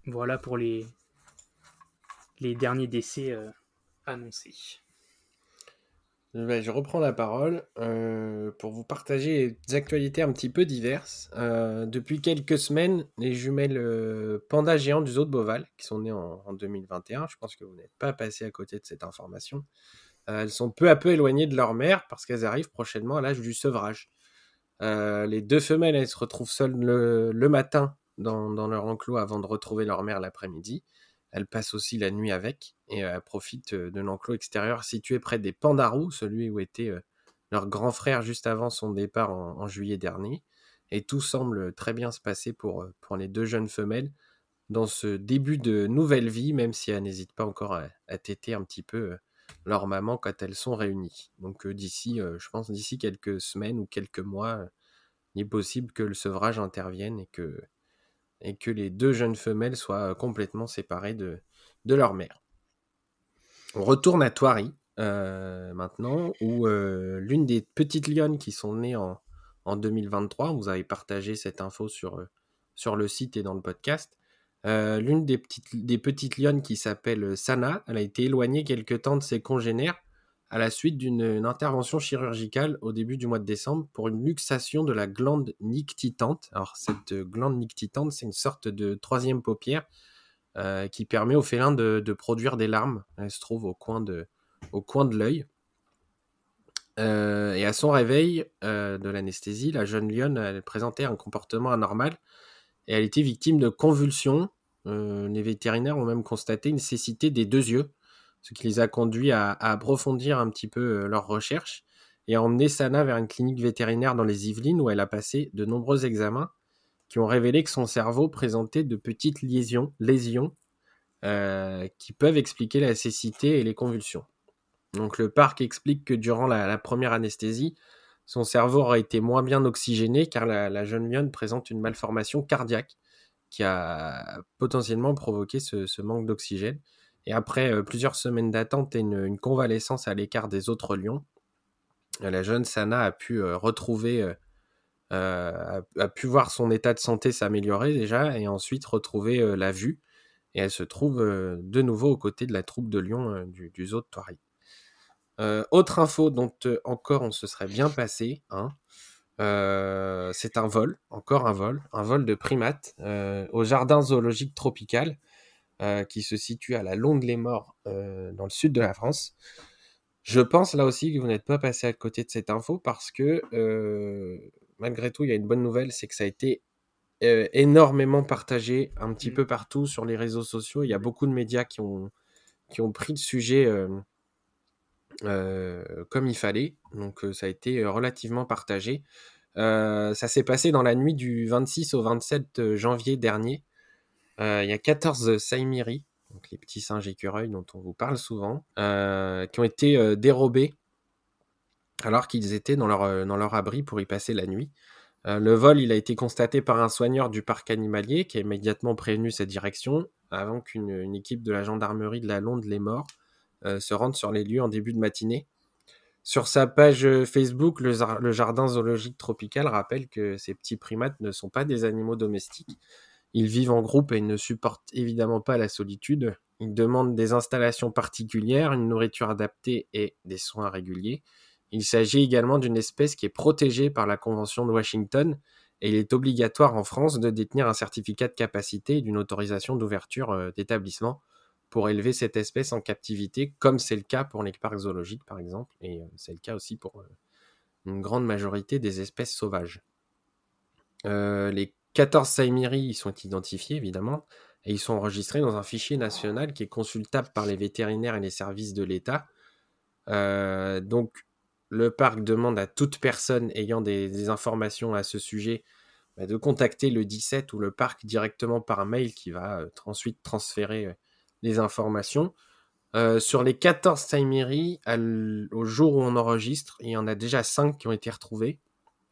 Voilà pour les, les derniers décès annoncés. Ben, je reprends la parole euh, pour vous partager des actualités un petit peu diverses. Euh, depuis quelques semaines, les jumelles euh, pandas géants du zoo de Beauval, qui sont nées en, en 2021, je pense que vous n'êtes pas passé à côté de cette information, elles sont peu à peu éloignées de leur mère parce qu'elles arrivent prochainement à l'âge du sevrage. les deux femelles, elles se retrouvent seules le, matin dans, leur enclos avant de retrouver leur mère l'après-midi. Elles passent aussi la nuit avec et elles profitent de l'enclos extérieur situé près des Pandarous, celui où était leur grand frère juste avant son départ en, juillet dernier. Et tout semble très bien se passer pour, les deux jeunes femelles dans ce début de nouvelle vie, même si elles n'hésitent pas encore à, à téter un petit peu leur maman quand elles sont réunies. Donc d'ici, je pense d'ici quelques semaines ou quelques mois, il est possible que le sevrage intervienne et que et que les deux jeunes femelles soient complètement séparées de, de leur mère. On retourne à Thoiry euh, maintenant, où euh, l'une des petites lionnes qui sont nées en, en, 2023, vous avez partagé cette info sur, euh, sur le site et dans le podcast, euh, l'une des petites, des petites lionnes qui s'appelle Sana, elle a été éloignée quelque temps de ses congénères à la suite d'une intervention chirurgicale au début du mois de décembre pour une luxation de la glande nictitante. Alors cette glande nictitante, c'est une sorte de troisième paupière euh, qui permet au félin de, produire des larmes. Elle se trouve au coin de, au coin de l'œil. Euh, et à son réveil euh, de l'anesthésie, la jeune lionne présentait un comportement anormal et elle était victime de convulsions. Euh, les vétérinaires ont même constaté une cécité des deux yeux ce qui les a conduits à, approfondir un petit peu euh, leurs recherches et à emmener Sana vers une clinique vétérinaire dans les Yvelines où elle a passé de nombreux examens qui ont révélé que son cerveau présentait de petites lésions, euh, qui peuvent expliquer la cécité et les convulsions. Donc le parc explique que durant la, première anesthésie, son cerveau aurait été moins bien oxygéné car la, jeune lionne présente une malformation cardiaque qui a potentiellement provoqué ce manque d'oxygène. Et après euh, plusieurs semaines d'attente et une, convalescence à l'écart des autres lions, la jeune Sana a pu euh, retrouver, euh, a, pu voir son état de santé s'améliorer déjà et ensuite retrouver euh, la vue. Et elle se trouve euh, de nouveau aux côtés de la troupe de lions euh, du, zoo de Thoiry. autre info dont encore on se serait bien passé, hein, c'est un vol, encore un vol, un vol de primates au jardin zoologique tropical euh, qui se situe à la Londe-les-Morts euh, dans le sud de la France. Je pense là aussi que vous n'êtes pas passé à côté de cette info parce que euh, malgré tout, il y a une bonne nouvelle, c'est que ça a été euh, énormément partagé un petit mmh. peu partout sur les réseaux sociaux. Il y a beaucoup de médias qui ont, qui ont pris le sujet euh, comme il fallait. Donc ça a été relativement partagé. ça s'est passé dans la nuit du 26 au 27 janvier dernier. Euh, il y a 14 Saimiri, donc les petits singes écureuils dont on vous parle souvent, euh, qui ont été euh, dérobés alors qu'ils étaient dans leur, dans leur abri pour y passer la nuit. le vol, il a été constaté par un soigneur du parc animalier qui a immédiatement prévenu cette direction avant qu'une équipe de la gendarmerie de la Londe les morts se rende sur les lieux en début de matinée. Sur sa page Facebook, le, jardin zoologique tropical rappelle que ces petits primates ne sont pas des animaux domestiques, ils vivent en groupe et ne supportent évidemment pas la solitude. Ils demandent des installations particulières, une nourriture adaptée et des soins réguliers. Il s'agit également d'une espèce qui est protégée par la Convention de Washington et il est obligatoire en France de détenir un certificat de capacité et d'une autorisation d'ouverture euh, d'établissement pour élever cette espèce en captivité, comme c'est le cas pour les parcs zoologiques par exemple, et euh, c'est le cas aussi pour euh, une grande majorité des espèces sauvages. Les 14 Saimiri ils sont identifiés, évidemment, et ils sont enregistrés dans un fichier national qui est consultable par les vétérinaires et les services de l'État. Euh, donc, le parc demande à toute personne ayant des, informations à ce sujet bah, de contacter le 17 ou le parc directement par mail qui va euh, ensuite transférer euh, les informations. Sur les 14 Saimiri, au jour où on enregistre, il y en a déjà 5 qui ont été retrouvés.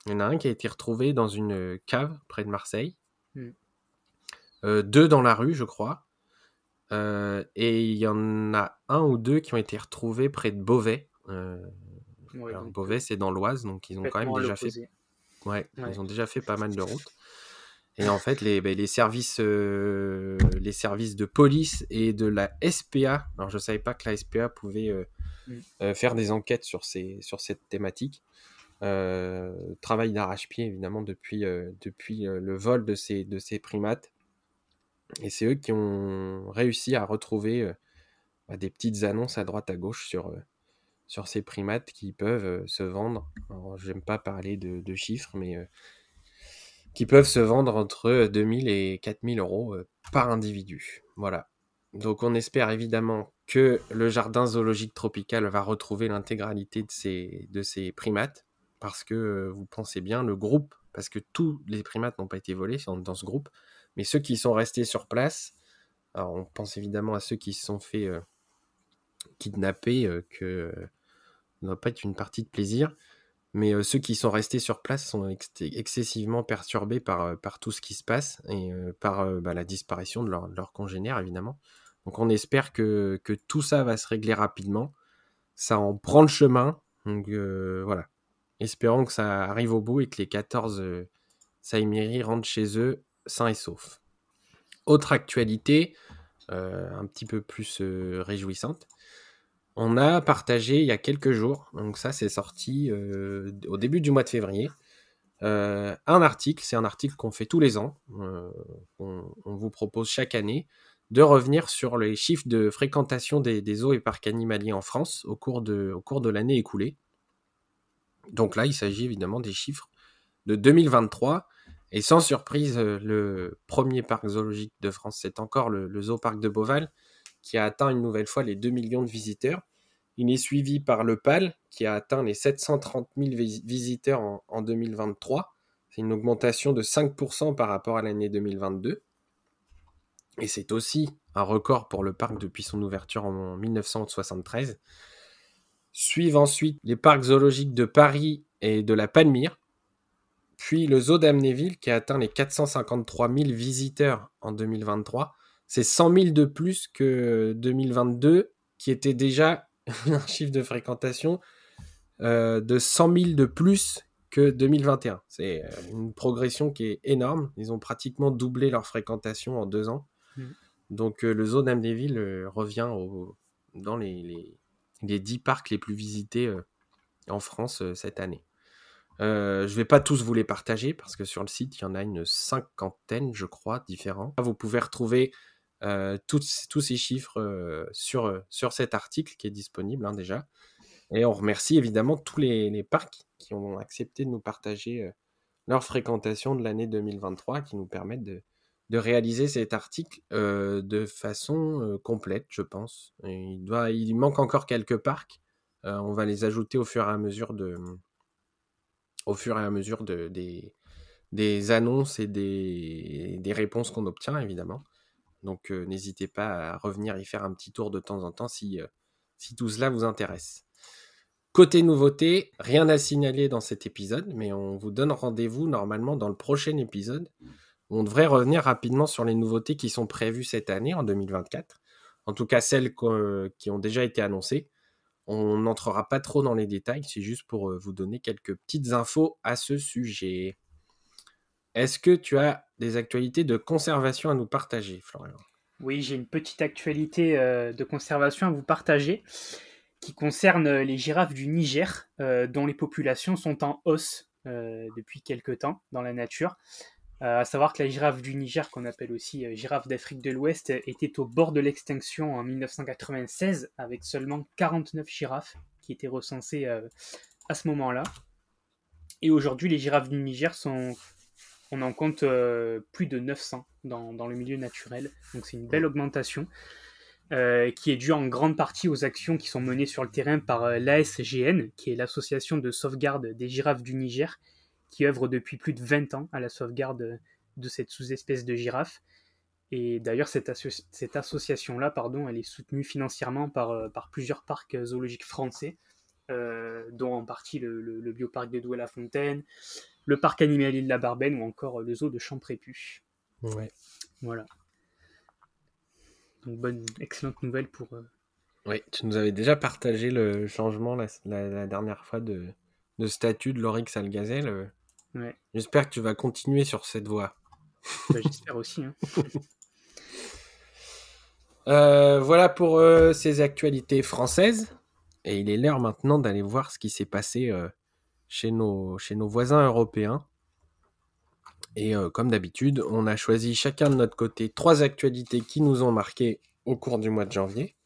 Il y en a un qui a été retrouvé dans une cave près de Marseille. Mm. Euh, deux dans la rue, je crois. Euh, et il y en a un ou deux qui ont été retrouvés près de Beauvais. Euh, ouais, alors, Beauvais, c'est dans l'Oise, donc ils ont quand même déjà fait. Ouais, ouais, ils ont déjà fait pas mal de routes. Et en fait, les, ben, les, services, euh, les services de police et de la SPA, alors je savais pas que la SPA pouvait mm. faire des enquêtes sur, ces, sur cette thématique. Travail d'arrache-pied, évidemment, depuis, depuis le vol de ces, de ces primates. Et c'est eux qui ont réussi à retrouver bah, des petites annonces à droite à gauche sur, sur ces primates qui peuvent se vendre. Je n'aime pas parler de, chiffres, mais qui peuvent se vendre entre 2000 et 4000 euros par individu. Voilà. Donc on espère évidemment que le jardin zoologique tropical va retrouver l'intégralité de ces, de ces primates, parce que vous pensez bien, le groupe, parce que tous les primates n'ont pas été volés dans ce groupe, mais ceux qui sont restés sur place, alors on pense évidemment à ceux qui se sont fait kidnapper, que euh, ne doit pas être une partie de plaisir. Mais ceux qui sont restés sur place sont excessivement perturbés par, tout ce qui se passe et par bah, la disparition de leurs leur congénères, évidemment. Donc on espère que, tout ça va se régler rapidement. Ça en prend le chemin. Donc voilà. Espérons que ça arrive au bout et que les 14 Saimiri rentrent chez eux sains et saufs. Autre actualité, un petit peu plus réjouissante. On a partagé il y a quelques jours, donc ça c'est sorti euh, au début du mois de février, euh, un article, c'est un article qu'on fait tous les ans, euh, on, vous propose chaque année de revenir sur les chiffres de fréquentation des, eaux et parcs animaliers en France au cours de l'année écoulée. Donc là, il s'agit évidemment des chiffres de 2023. Et sans surprise, le premier parc zoologique de France, c'est encore le, le zooparc de Beauval, qui a atteint une nouvelle fois les 2 millions de visiteurs. Il est suivi par le PAL, qui a atteint les 730 000 visiteurs en, 2023. C'est une augmentation de 5% par rapport à l'année 2022. Et c'est aussi un record pour le parc depuis son ouverture en 1973. Suivent ensuite les parcs zoologiques de Paris et de la Palmyre, puis le zoo d'Amnéville qui a atteint les 453 000 visiteurs en 2023 c'est 100 000 de plus que 2022, qui était déjà [LAUGHS] un chiffre de fréquentation euh, de 100 000 de plus que 2021. C'est euh, une progression qui est énorme. Ils ont pratiquement doublé leur fréquentation en deux ans. Mmh. Donc euh, le zoo d'Amnéville revient dans les, les, 10 parcs les plus visités en France cette année. je ne vais pas tous vous les partager parce que sur le site, il y en a une cinquantaine, je crois, différents. Vous pouvez retrouver euh, tous, ces chiffres euh, sur, euh, sur cet article qui est disponible hein, déjà. Et on remercie évidemment tous les, parcs qui ont accepté de nous partager leur fréquentation de l'année 2023, qui nous permettent de, de réaliser cet article de façon complète, je pense. il, doit, il manque encore quelques parcs. on va les ajouter au fur et à mesure de, au fur et à mesure de, des, des annonces et des, des réponses qu'on obtient, évidemment. Donc n'hésitez pas à revenir y faire un petit tour de temps en temps si, si tout cela vous intéresse. Côté nouveauté, rien à signaler dans cet épisode, mais on vous donne rendez-vous normalement dans le prochain épisode. On devrait revenir rapidement sur les nouveautés qui sont prévues cette année, en 2024. En tout cas, celles qui ont déjà été annoncées. On n'entrera pas trop dans les détails, c'est juste pour vous donner quelques petites infos à ce sujet. Est-ce que tu as des actualités de conservation à nous partager, Florian? Oui, j'ai une petite actualité euh, de conservation à vous partager qui concerne euh, les girafes du Niger, euh, dont les populations sont en hausse depuis quelque temps dans la nature. À savoir que la girafe du Niger, qu'on appelle aussi girafe d'Afrique de l'Ouest, était au bord de l'extinction en 1996 avec seulement 49 girafes qui étaient recensées à ce moment-là. Et aujourd'hui, les girafes du Niger sont on en compte euh, plus de 900 dans, le milieu naturel. Donc c'est une belle augmentation euh, qui est due en grande partie aux actions qui sont menées sur le terrain par euh, l'ASGN, qui est l'association de sauvegarde des girafes du Niger, qui œuvre depuis plus de 20 ans à la sauvegarde de cette sous-espèce de girafe. Et d'ailleurs, cette, association-là, pardon, elle est soutenue financièrement par, par plusieurs parcs zoologiques français, dont en partie le, le bioparc de Douai-la-Fontaine, le parc animalier de la Barbaine ou encore le zoo de Champrépus. Ouais. Voilà. Donc bonne, excellente nouvelle pour. Euh, oui, tu nous avais déjà partagé le changement la, dernière fois de, statut de l'Oryx Algazel. Euh. Ouais. J'espère que tu vas continuer sur cette voie. Bah, j'espère aussi. Hein. [LAUGHS] Euh, voilà pour ces actualités françaises. Et il est l'heure maintenant d'aller voir ce qui s'est passé euh, chez, nos, chez nos voisins européens. Et euh, comme d'habitude, on a choisi chacun de notre côté trois actualités qui nous ont marqué au cours du mois de janvier.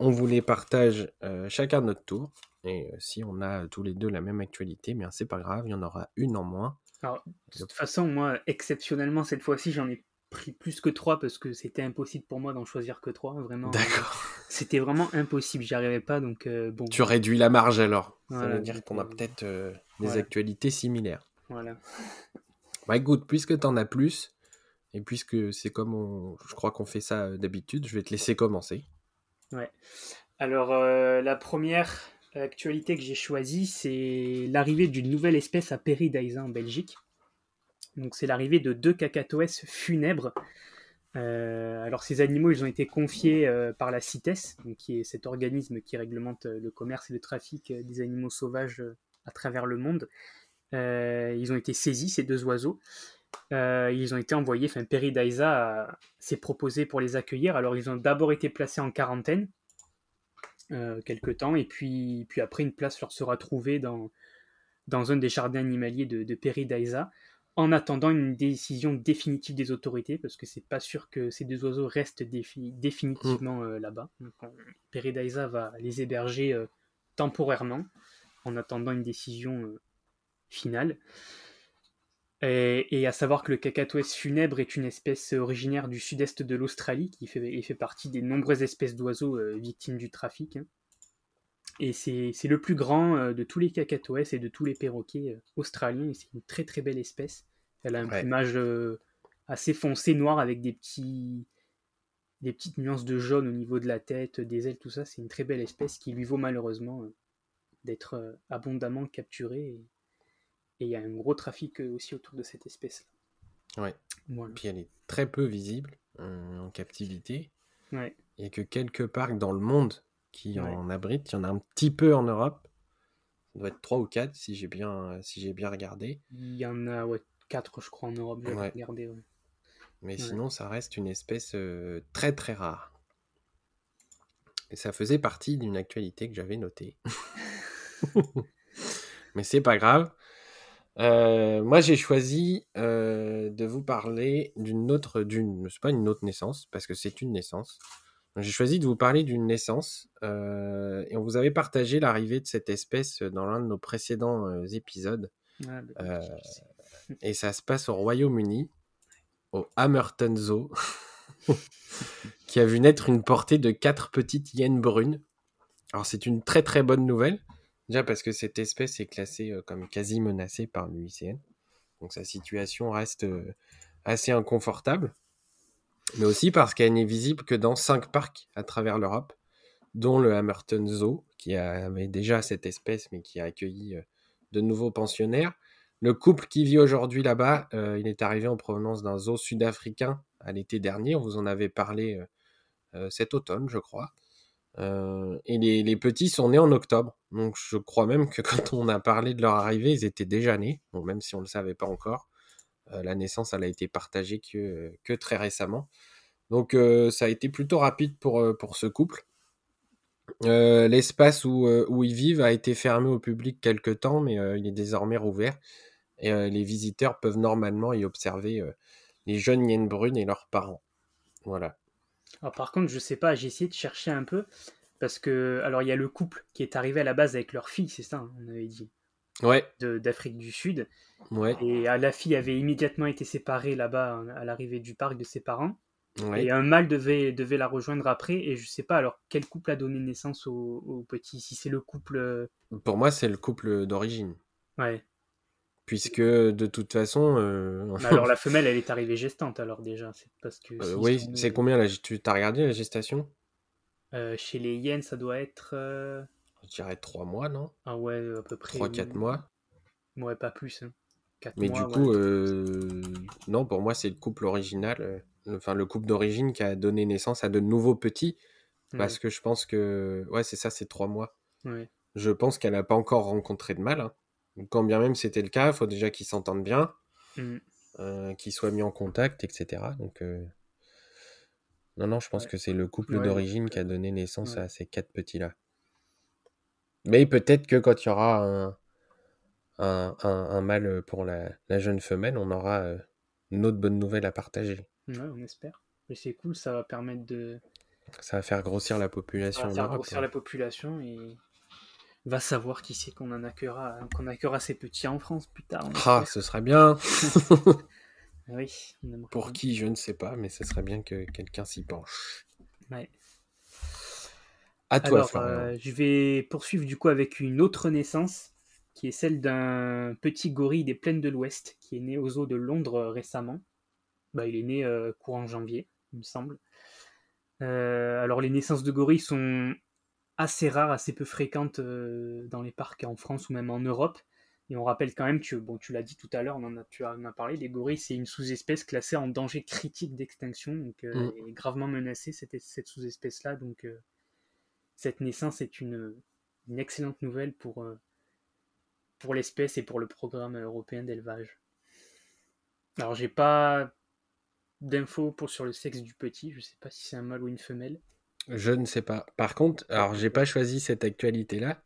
On vous les partage euh, chacun de notre tour. Et si on a tous les deux la même actualité, bien c'est pas grave, il y en aura une en moins. Alors, de toute façon, moi, exceptionnellement, cette fois-ci, j'en ai pris plus que trois parce que c'était impossible pour moi d'en choisir que trois. Vraiment. D'accord. [LAUGHS] C'était vraiment impossible, j'y arrivais pas. Donc, euh, bon. Tu réduis la marge alors. Ça veut dire qu'on a euh, peut-être euh, des voilà. actualités similaires. Voilà. Bah écoute, puisque t'en as plus, et puisque c'est comme on... je crois qu'on fait ça euh, d'habitude, je vais te laisser commencer. Alors, euh, la première actualité que j'ai choisie, c'est l'arrivée d'une nouvelle espèce à Peridaisa en Belgique. C'est l'arrivée de deux cacatoès funèbres. Euh, alors, ces animaux, ils ont été confiés euh, par la CITES, qui est cet organisme qui réglemente euh, le commerce et le trafic des animaux sauvages à travers le monde. Ils ont été saisis, ces deux oiseaux. Ils ont été envoyés, enfin, Peridaisa s'est proposé pour les accueillir. Alors, ils ont d'abord été placés en quarantaine euh, quelque temps, et puis, puis après, une place leur sera trouvée dans, dans un des jardins animaliers de, de en attendant une décision définitive des autorités, parce que c'est pas sûr que ces deux oiseaux restent défi- définitivement euh, là-bas. Peridaisa va les héberger euh, temporairement, en attendant une décision euh, finale. Et, et à savoir que le cacatoès funèbre est une espèce originaire du sud-est de l'Australie, qui fait, partie des nombreuses espèces d'oiseaux euh, victimes du trafic. hein. Et c'est le plus grand euh, de tous les cacatoès et de tous les perroquets euh, australiens, et c'est une très très belle espèce. Elle a un Ouais. plumage assez foncé, noir, avec des, petits, des petites nuances de jaune au niveau de la tête, des ailes, tout ça. C'est une très belle espèce qui lui vaut malheureusement d'être abondamment capturée. Et et il y a un gros trafic euh, aussi autour de cette espèce-là. Ouais. Voilà. Puis elle est très peu visible euh, en captivité. Ouais. Il n'y a que quelques parcs dans le monde qui Ouais. en abritent. Il y en a un petit peu en Europe. Ça doit être 3 ou 4 si j'ai bien, si j'ai bien regardé. Il y en a ouais, 4, je crois, en Europe. Ouais. regardé, ouais. Mais sinon, ça reste une espèce euh, très très rare. Et ça faisait partie d'une actualité que j'avais notée. [LAUGHS] Mais c'est pas grave. Euh, moi, j'ai choisi euh, de vous parler d'une autre, d'une, c'est pas une autre naissance parce que c'est une naissance. J'ai choisi de vous parler d'une naissance euh, et on vous avait partagé l'arrivée de cette espèce dans l'un de nos précédents épisodes. Ah, bah, et ça se passe au Royaume-Uni, au Hammerton Zoo, [LAUGHS] qui a vu naître une portée de quatre petites hyènes brunes. Alors c'est une très très bonne nouvelle, déjà parce que cette espèce est classée euh, comme quasi menacée par l'UICN, donc sa situation reste euh, assez inconfortable, mais aussi parce qu'elle n'est visible que dans cinq parcs à travers l'Europe, dont le Hammerton Zoo, qui avait déjà cette espèce mais qui a accueilli euh, de nouveaux pensionnaires. Le couple qui vit aujourd'hui là-bas, il est arrivé en provenance d'un zoo sud-africain à l'été dernier. Vous en avait parlé cet automne, je crois. Euh, et les, petits sont nés en octobre. Donc je crois même que [LAUGHS] quand on a parlé de leur arrivée, ils étaient déjà nés. Même si on ne le savait pas encore. Euh, la naissance, elle a été partagée que, très récemment. Donc euh, ça a été plutôt rapide pour, ce couple. L'espace où, où ils vivent a été fermé au public quelque temps, mais il est désormais rouvert. Et les visiteurs peuvent normalement y observer les jeunes hyènes brunes et leurs parents. Voilà. Alors, par contre, je sais pas, j'ai essayé de chercher un peu. Parce que, alors, il y a le couple qui est arrivé à la base avec leur fille, c'est ça, hein, on avait dit, Ouais, de- d'Afrique du Sud. ouais, Et ah, la fille avait immédiatement été séparée là-bas hein, à l'arrivée du parc de ses parents. ouais. Et un mâle devait, devait la rejoindre après. Et je sais pas alors quel couple a donné naissance au, au petit. Si c'est le couple. euh, Pour moi, c'est le couple d'origine. Ouais. Puisque de toute façon. euh, alors [LAUGHS] la femelle, elle est arrivée gestante alors déjà. C'est parce que. euh, oui, sont c'est combien là Tu as regardé la gestation? Euh, Chez les hyènes, ça doit être. Je dirais 3 mois, non? Ah ouais, à peu près. 3-4 oui. mois. Ouais, pas plus. Hein. Mais mois, du coup, non, pour moi, c'est le couple original, enfin le couple d'origine qui a donné naissance à de nouveaux petits, parce que je pense que, ouais, c'est ça, c'est trois mois. Ouais, ouais. Je pense qu'elle n'a pas encore rencontré de mal. hein. Quand bien même c'était le cas, il faut déjà qu'ils s'entendent bien, Mm. euh, qu'ils soient mis en contact, etc. Donc, euh, non, non, je pense Ouais. que c'est le couple Ouais, d'origine qui a donné naissance ouais. à ces quatre petits-là. Mais peut-être que quand il y aura un, un, mâle pour la, jeune femelle, on aura euh, une autre bonne nouvelle à partager. Ouais, on espère. Mais c'est cool, ça va permettre de. Ça va faire grossir la population. Ça va faire grossir la population et va savoir qui c'est qu'on en accueillera, qu'on accueillera ces petits en France plus tard. Ah, ce serait bien. [LAUGHS] oui. Pour qui, je ne sais pas, mais ce serait bien que quelqu'un s'y penche. Ouais. À toi, Alors, euh, je vais poursuivre du coup avec une autre naissance, qui est celle d'un petit gorille des plaines de l'Ouest, qui est né aux eaux de Londres euh, récemment. Bah, il est né euh, courant janvier, il me semble. alors les naissances de gorilles sont assez rares, assez peu fréquentes dans les parcs en France ou même en Europe. Et on rappelle quand même que, bon, tu l'as dit tout à l'heure, on en a, tu en as parlé, les gorilles, c'est une sous-espèce classée en danger critique d'extinction, donc euh, mm. est gravement menacée, cette, cette sous-espèce-là. Donc, euh, cette naissance est une, une excellente nouvelle pour, euh, pour l'espèce et pour le programme européen d'élevage. Alors, j'ai pas d'infos pour sur le sexe du petit, je sais pas si c'est un mâle ou une femelle. Je ne sais pas. Par contre, alors j'ai pas choisi cette actualité-là,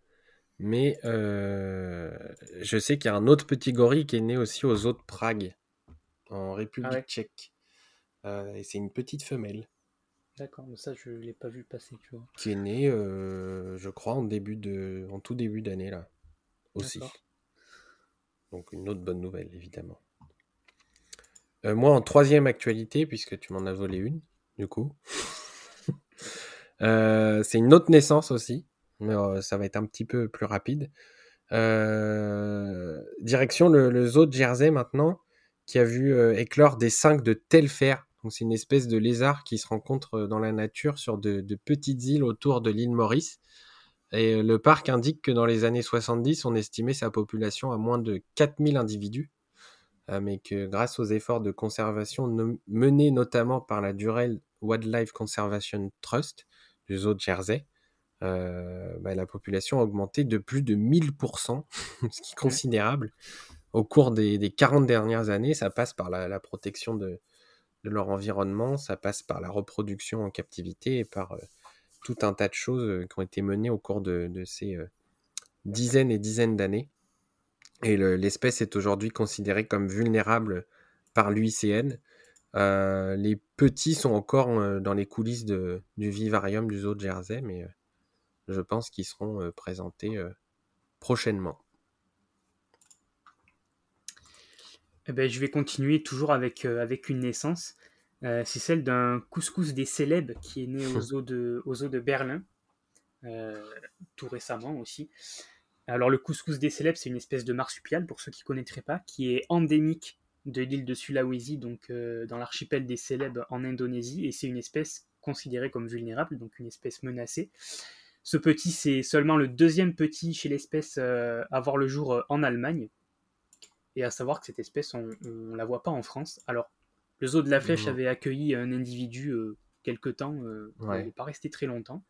mais euh, je sais qu'il y a un autre petit gorille qui est né aussi aux eaux de Prague, en République ah tchèque. Euh, et c'est une petite femelle. D'accord, mais ça je l'ai pas vu passer, tu vois. Qui est née, euh, je crois, en début de, en tout début d'année là, aussi. Donc une autre bonne nouvelle évidemment. moi en troisième actualité, puisque tu m'en as volé une, du coup. C'est une autre naissance aussi mais ça va être un petit peu plus rapide. direction le, zoo de Jersey maintenant, qui a vu éclore des cinq de Telfer. Donc c'est une espèce de lézard qui se rencontre dans la nature sur de, petites îles autour de l'île Maurice. Et le parc indique que dans les années 70, on estimait sa population à moins de 4000 individus, mais que grâce aux efforts de conservation menés notamment par la Durell Wildlife Conservation Trust du zoo de Jersey, euh, bah, la population a augmenté de plus de 1000%, [LAUGHS] ce qui est considérable. Au cours des, 40 dernières années, ça passe par la, protection de, leur environnement, ça passe par la reproduction en captivité et par euh, tout un tas de choses euh, qui ont été menées au cours de, ces dizaines et dizaines d'années. Et l'espèce est aujourd'hui considérée comme vulnérable par l'UICN. Les petits sont encore dans les coulisses du vivarium du zoo de Jersey, mais je pense qu'ils seront présentés prochainement. Eh ben, je vais continuer toujours avec, avec une naissance. c'est celle d'un couscous des célèbres qui est né aux eaux [LAUGHS] de, aux eaux de Berlin, tout récemment aussi. Alors le couscous des célèbres, c'est une espèce de marsupial, pour ceux qui ne connaîtraient pas, qui est endémique de l'île de Sulawesi, donc dans l'archipel des célèbres en Indonésie, et c'est une espèce considérée comme vulnérable, donc une espèce menacée. Ce petit, c'est seulement le deuxième petit chez l'espèce euh, à voir le jour euh, en Allemagne. Et à savoir que cette espèce, on ne la voit pas en France. Alors, le zoo de la Flèche avait accueilli un individu euh, quelque temps. Il n'est pas resté très longtemps.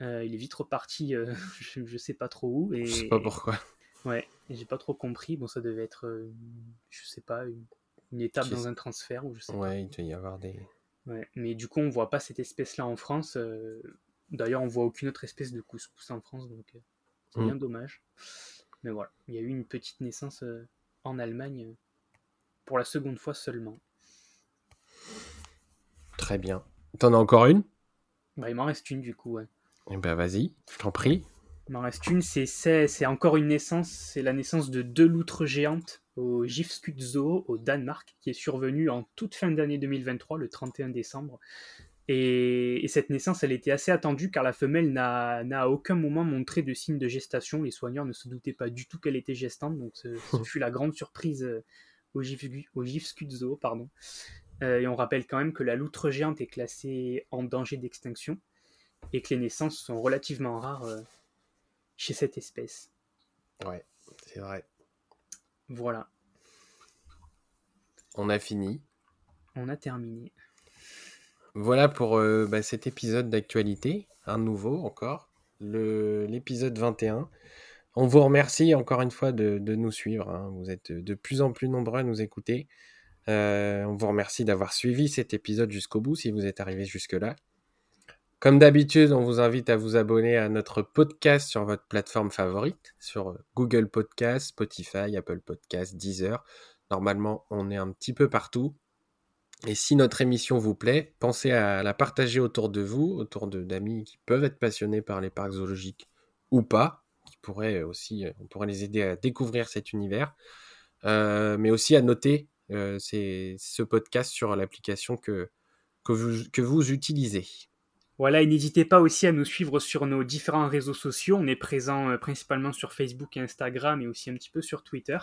il est vite reparti, [LAUGHS] je ne sais pas trop où. Et, je sais pas pourquoi. Ouais, j'ai pas trop compris. Bon, ça devait être, je sais pas, une, étape dans un transfert ou je sais ouais, il doit y avoir des. Ouais, mais du coup, on voit pas cette espèce-là en France. D'ailleurs, on voit aucune autre espèce de couscous en France, donc euh, c'est mm. bien dommage. Mais voilà, il y a eu une petite naissance euh, en Allemagne euh, pour la seconde fois seulement. Très bien. T'en as encore une? Bah, Il m'en reste une du coup, ouais. Eh ben vas-y, je t'en prie. Il m'en reste une, c'est encore une naissance, c'est la naissance de deux loutres géantes au Gifskud Zoo au Danemark, qui est survenue en toute fin d'année 2023, le 31 décembre. Et, cette naissance, elle était assez attendue car la femelle n'a à aucun moment montré de signe de gestation. Les soigneurs ne se doutaient pas du tout qu'elle était gestante, donc ce, [LAUGHS] fut la grande surprise euh, au GIF, Zoo. Pardon. Euh, et on rappelle quand même que la loutre géante est classée en danger d'extinction et que les naissances sont relativement rares euh, chez cette espèce. Ouais, c'est vrai. Voilà. On a fini. On a terminé. Voilà pour euh, bah, cet épisode d'actualité, un nouveau encore, l'épisode 21. On vous remercie encore une fois de, nous suivre. Hein. Vous êtes de plus en plus nombreux à nous écouter. Euh, on vous remercie d'avoir suivi cet épisode jusqu'au bout si vous êtes arrivé jusque-là. Comme d'habitude, on vous invite à vous abonner à notre podcast sur votre plateforme favorite, sur Google Podcast, Spotify, Apple Podcast, Deezer. Normalement, on est un petit peu partout. Et si notre émission vous plaît, pensez à la partager autour de vous, autour d'amis qui peuvent être passionnés par les parcs zoologiques ou pas, qui pourraient aussi, on pourrait les aider à découvrir cet univers, euh, mais aussi à noter euh, ce podcast sur l'application que vous utilisez. Voilà, et n'hésitez pas aussi à nous suivre sur nos différents réseaux sociaux. On est présent euh, principalement sur Facebook et Instagram et aussi un petit peu sur Twitter.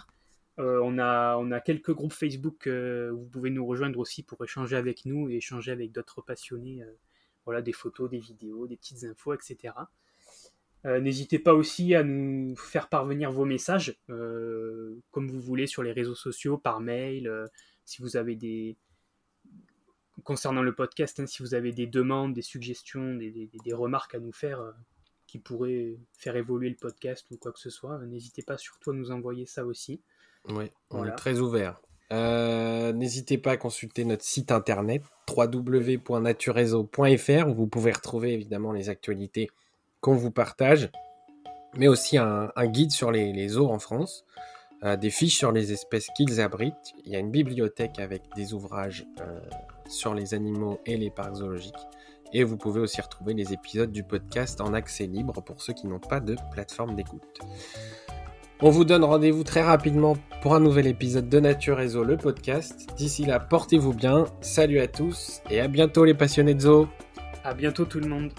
Euh, on, a, on a quelques groupes Facebook où vous pouvez nous rejoindre aussi pour échanger avec nous et échanger avec d'autres passionnés. voilà, des photos, des vidéos, des petites infos, etc. N'hésitez pas aussi à nous faire parvenir vos messages, comme vous voulez, sur les réseaux sociaux, par mail, si vous avez des, concernant le podcast, hein, si vous avez des demandes, des suggestions, des, remarques à nous faire euh, qui pourraient faire évoluer le podcast ou quoi que ce soit, euh, n'hésitez pas surtout à nous envoyer ça aussi. Oui, on est très ouvert. Euh, n'hésitez pas à consulter notre site internet www.naturezo.fr où vous pouvez retrouver évidemment les actualités qu'on vous partage, mais aussi un, guide sur les, les, eaux en France, des fiches sur les espèces qu'ils abritent. Il y a une bibliothèque avec des ouvrages sur les animaux et les parcs zoologiques. Et vous pouvez aussi retrouver les épisodes du podcast en accès libre pour ceux qui n'ont pas de plateforme d'écoute. On vous donne rendez-vous très rapidement pour un nouvel épisode de Nature Réseau, le podcast. D'ici là, portez-vous bien. Salut à tous et à bientôt les passionnés de zoo. À bientôt tout le monde.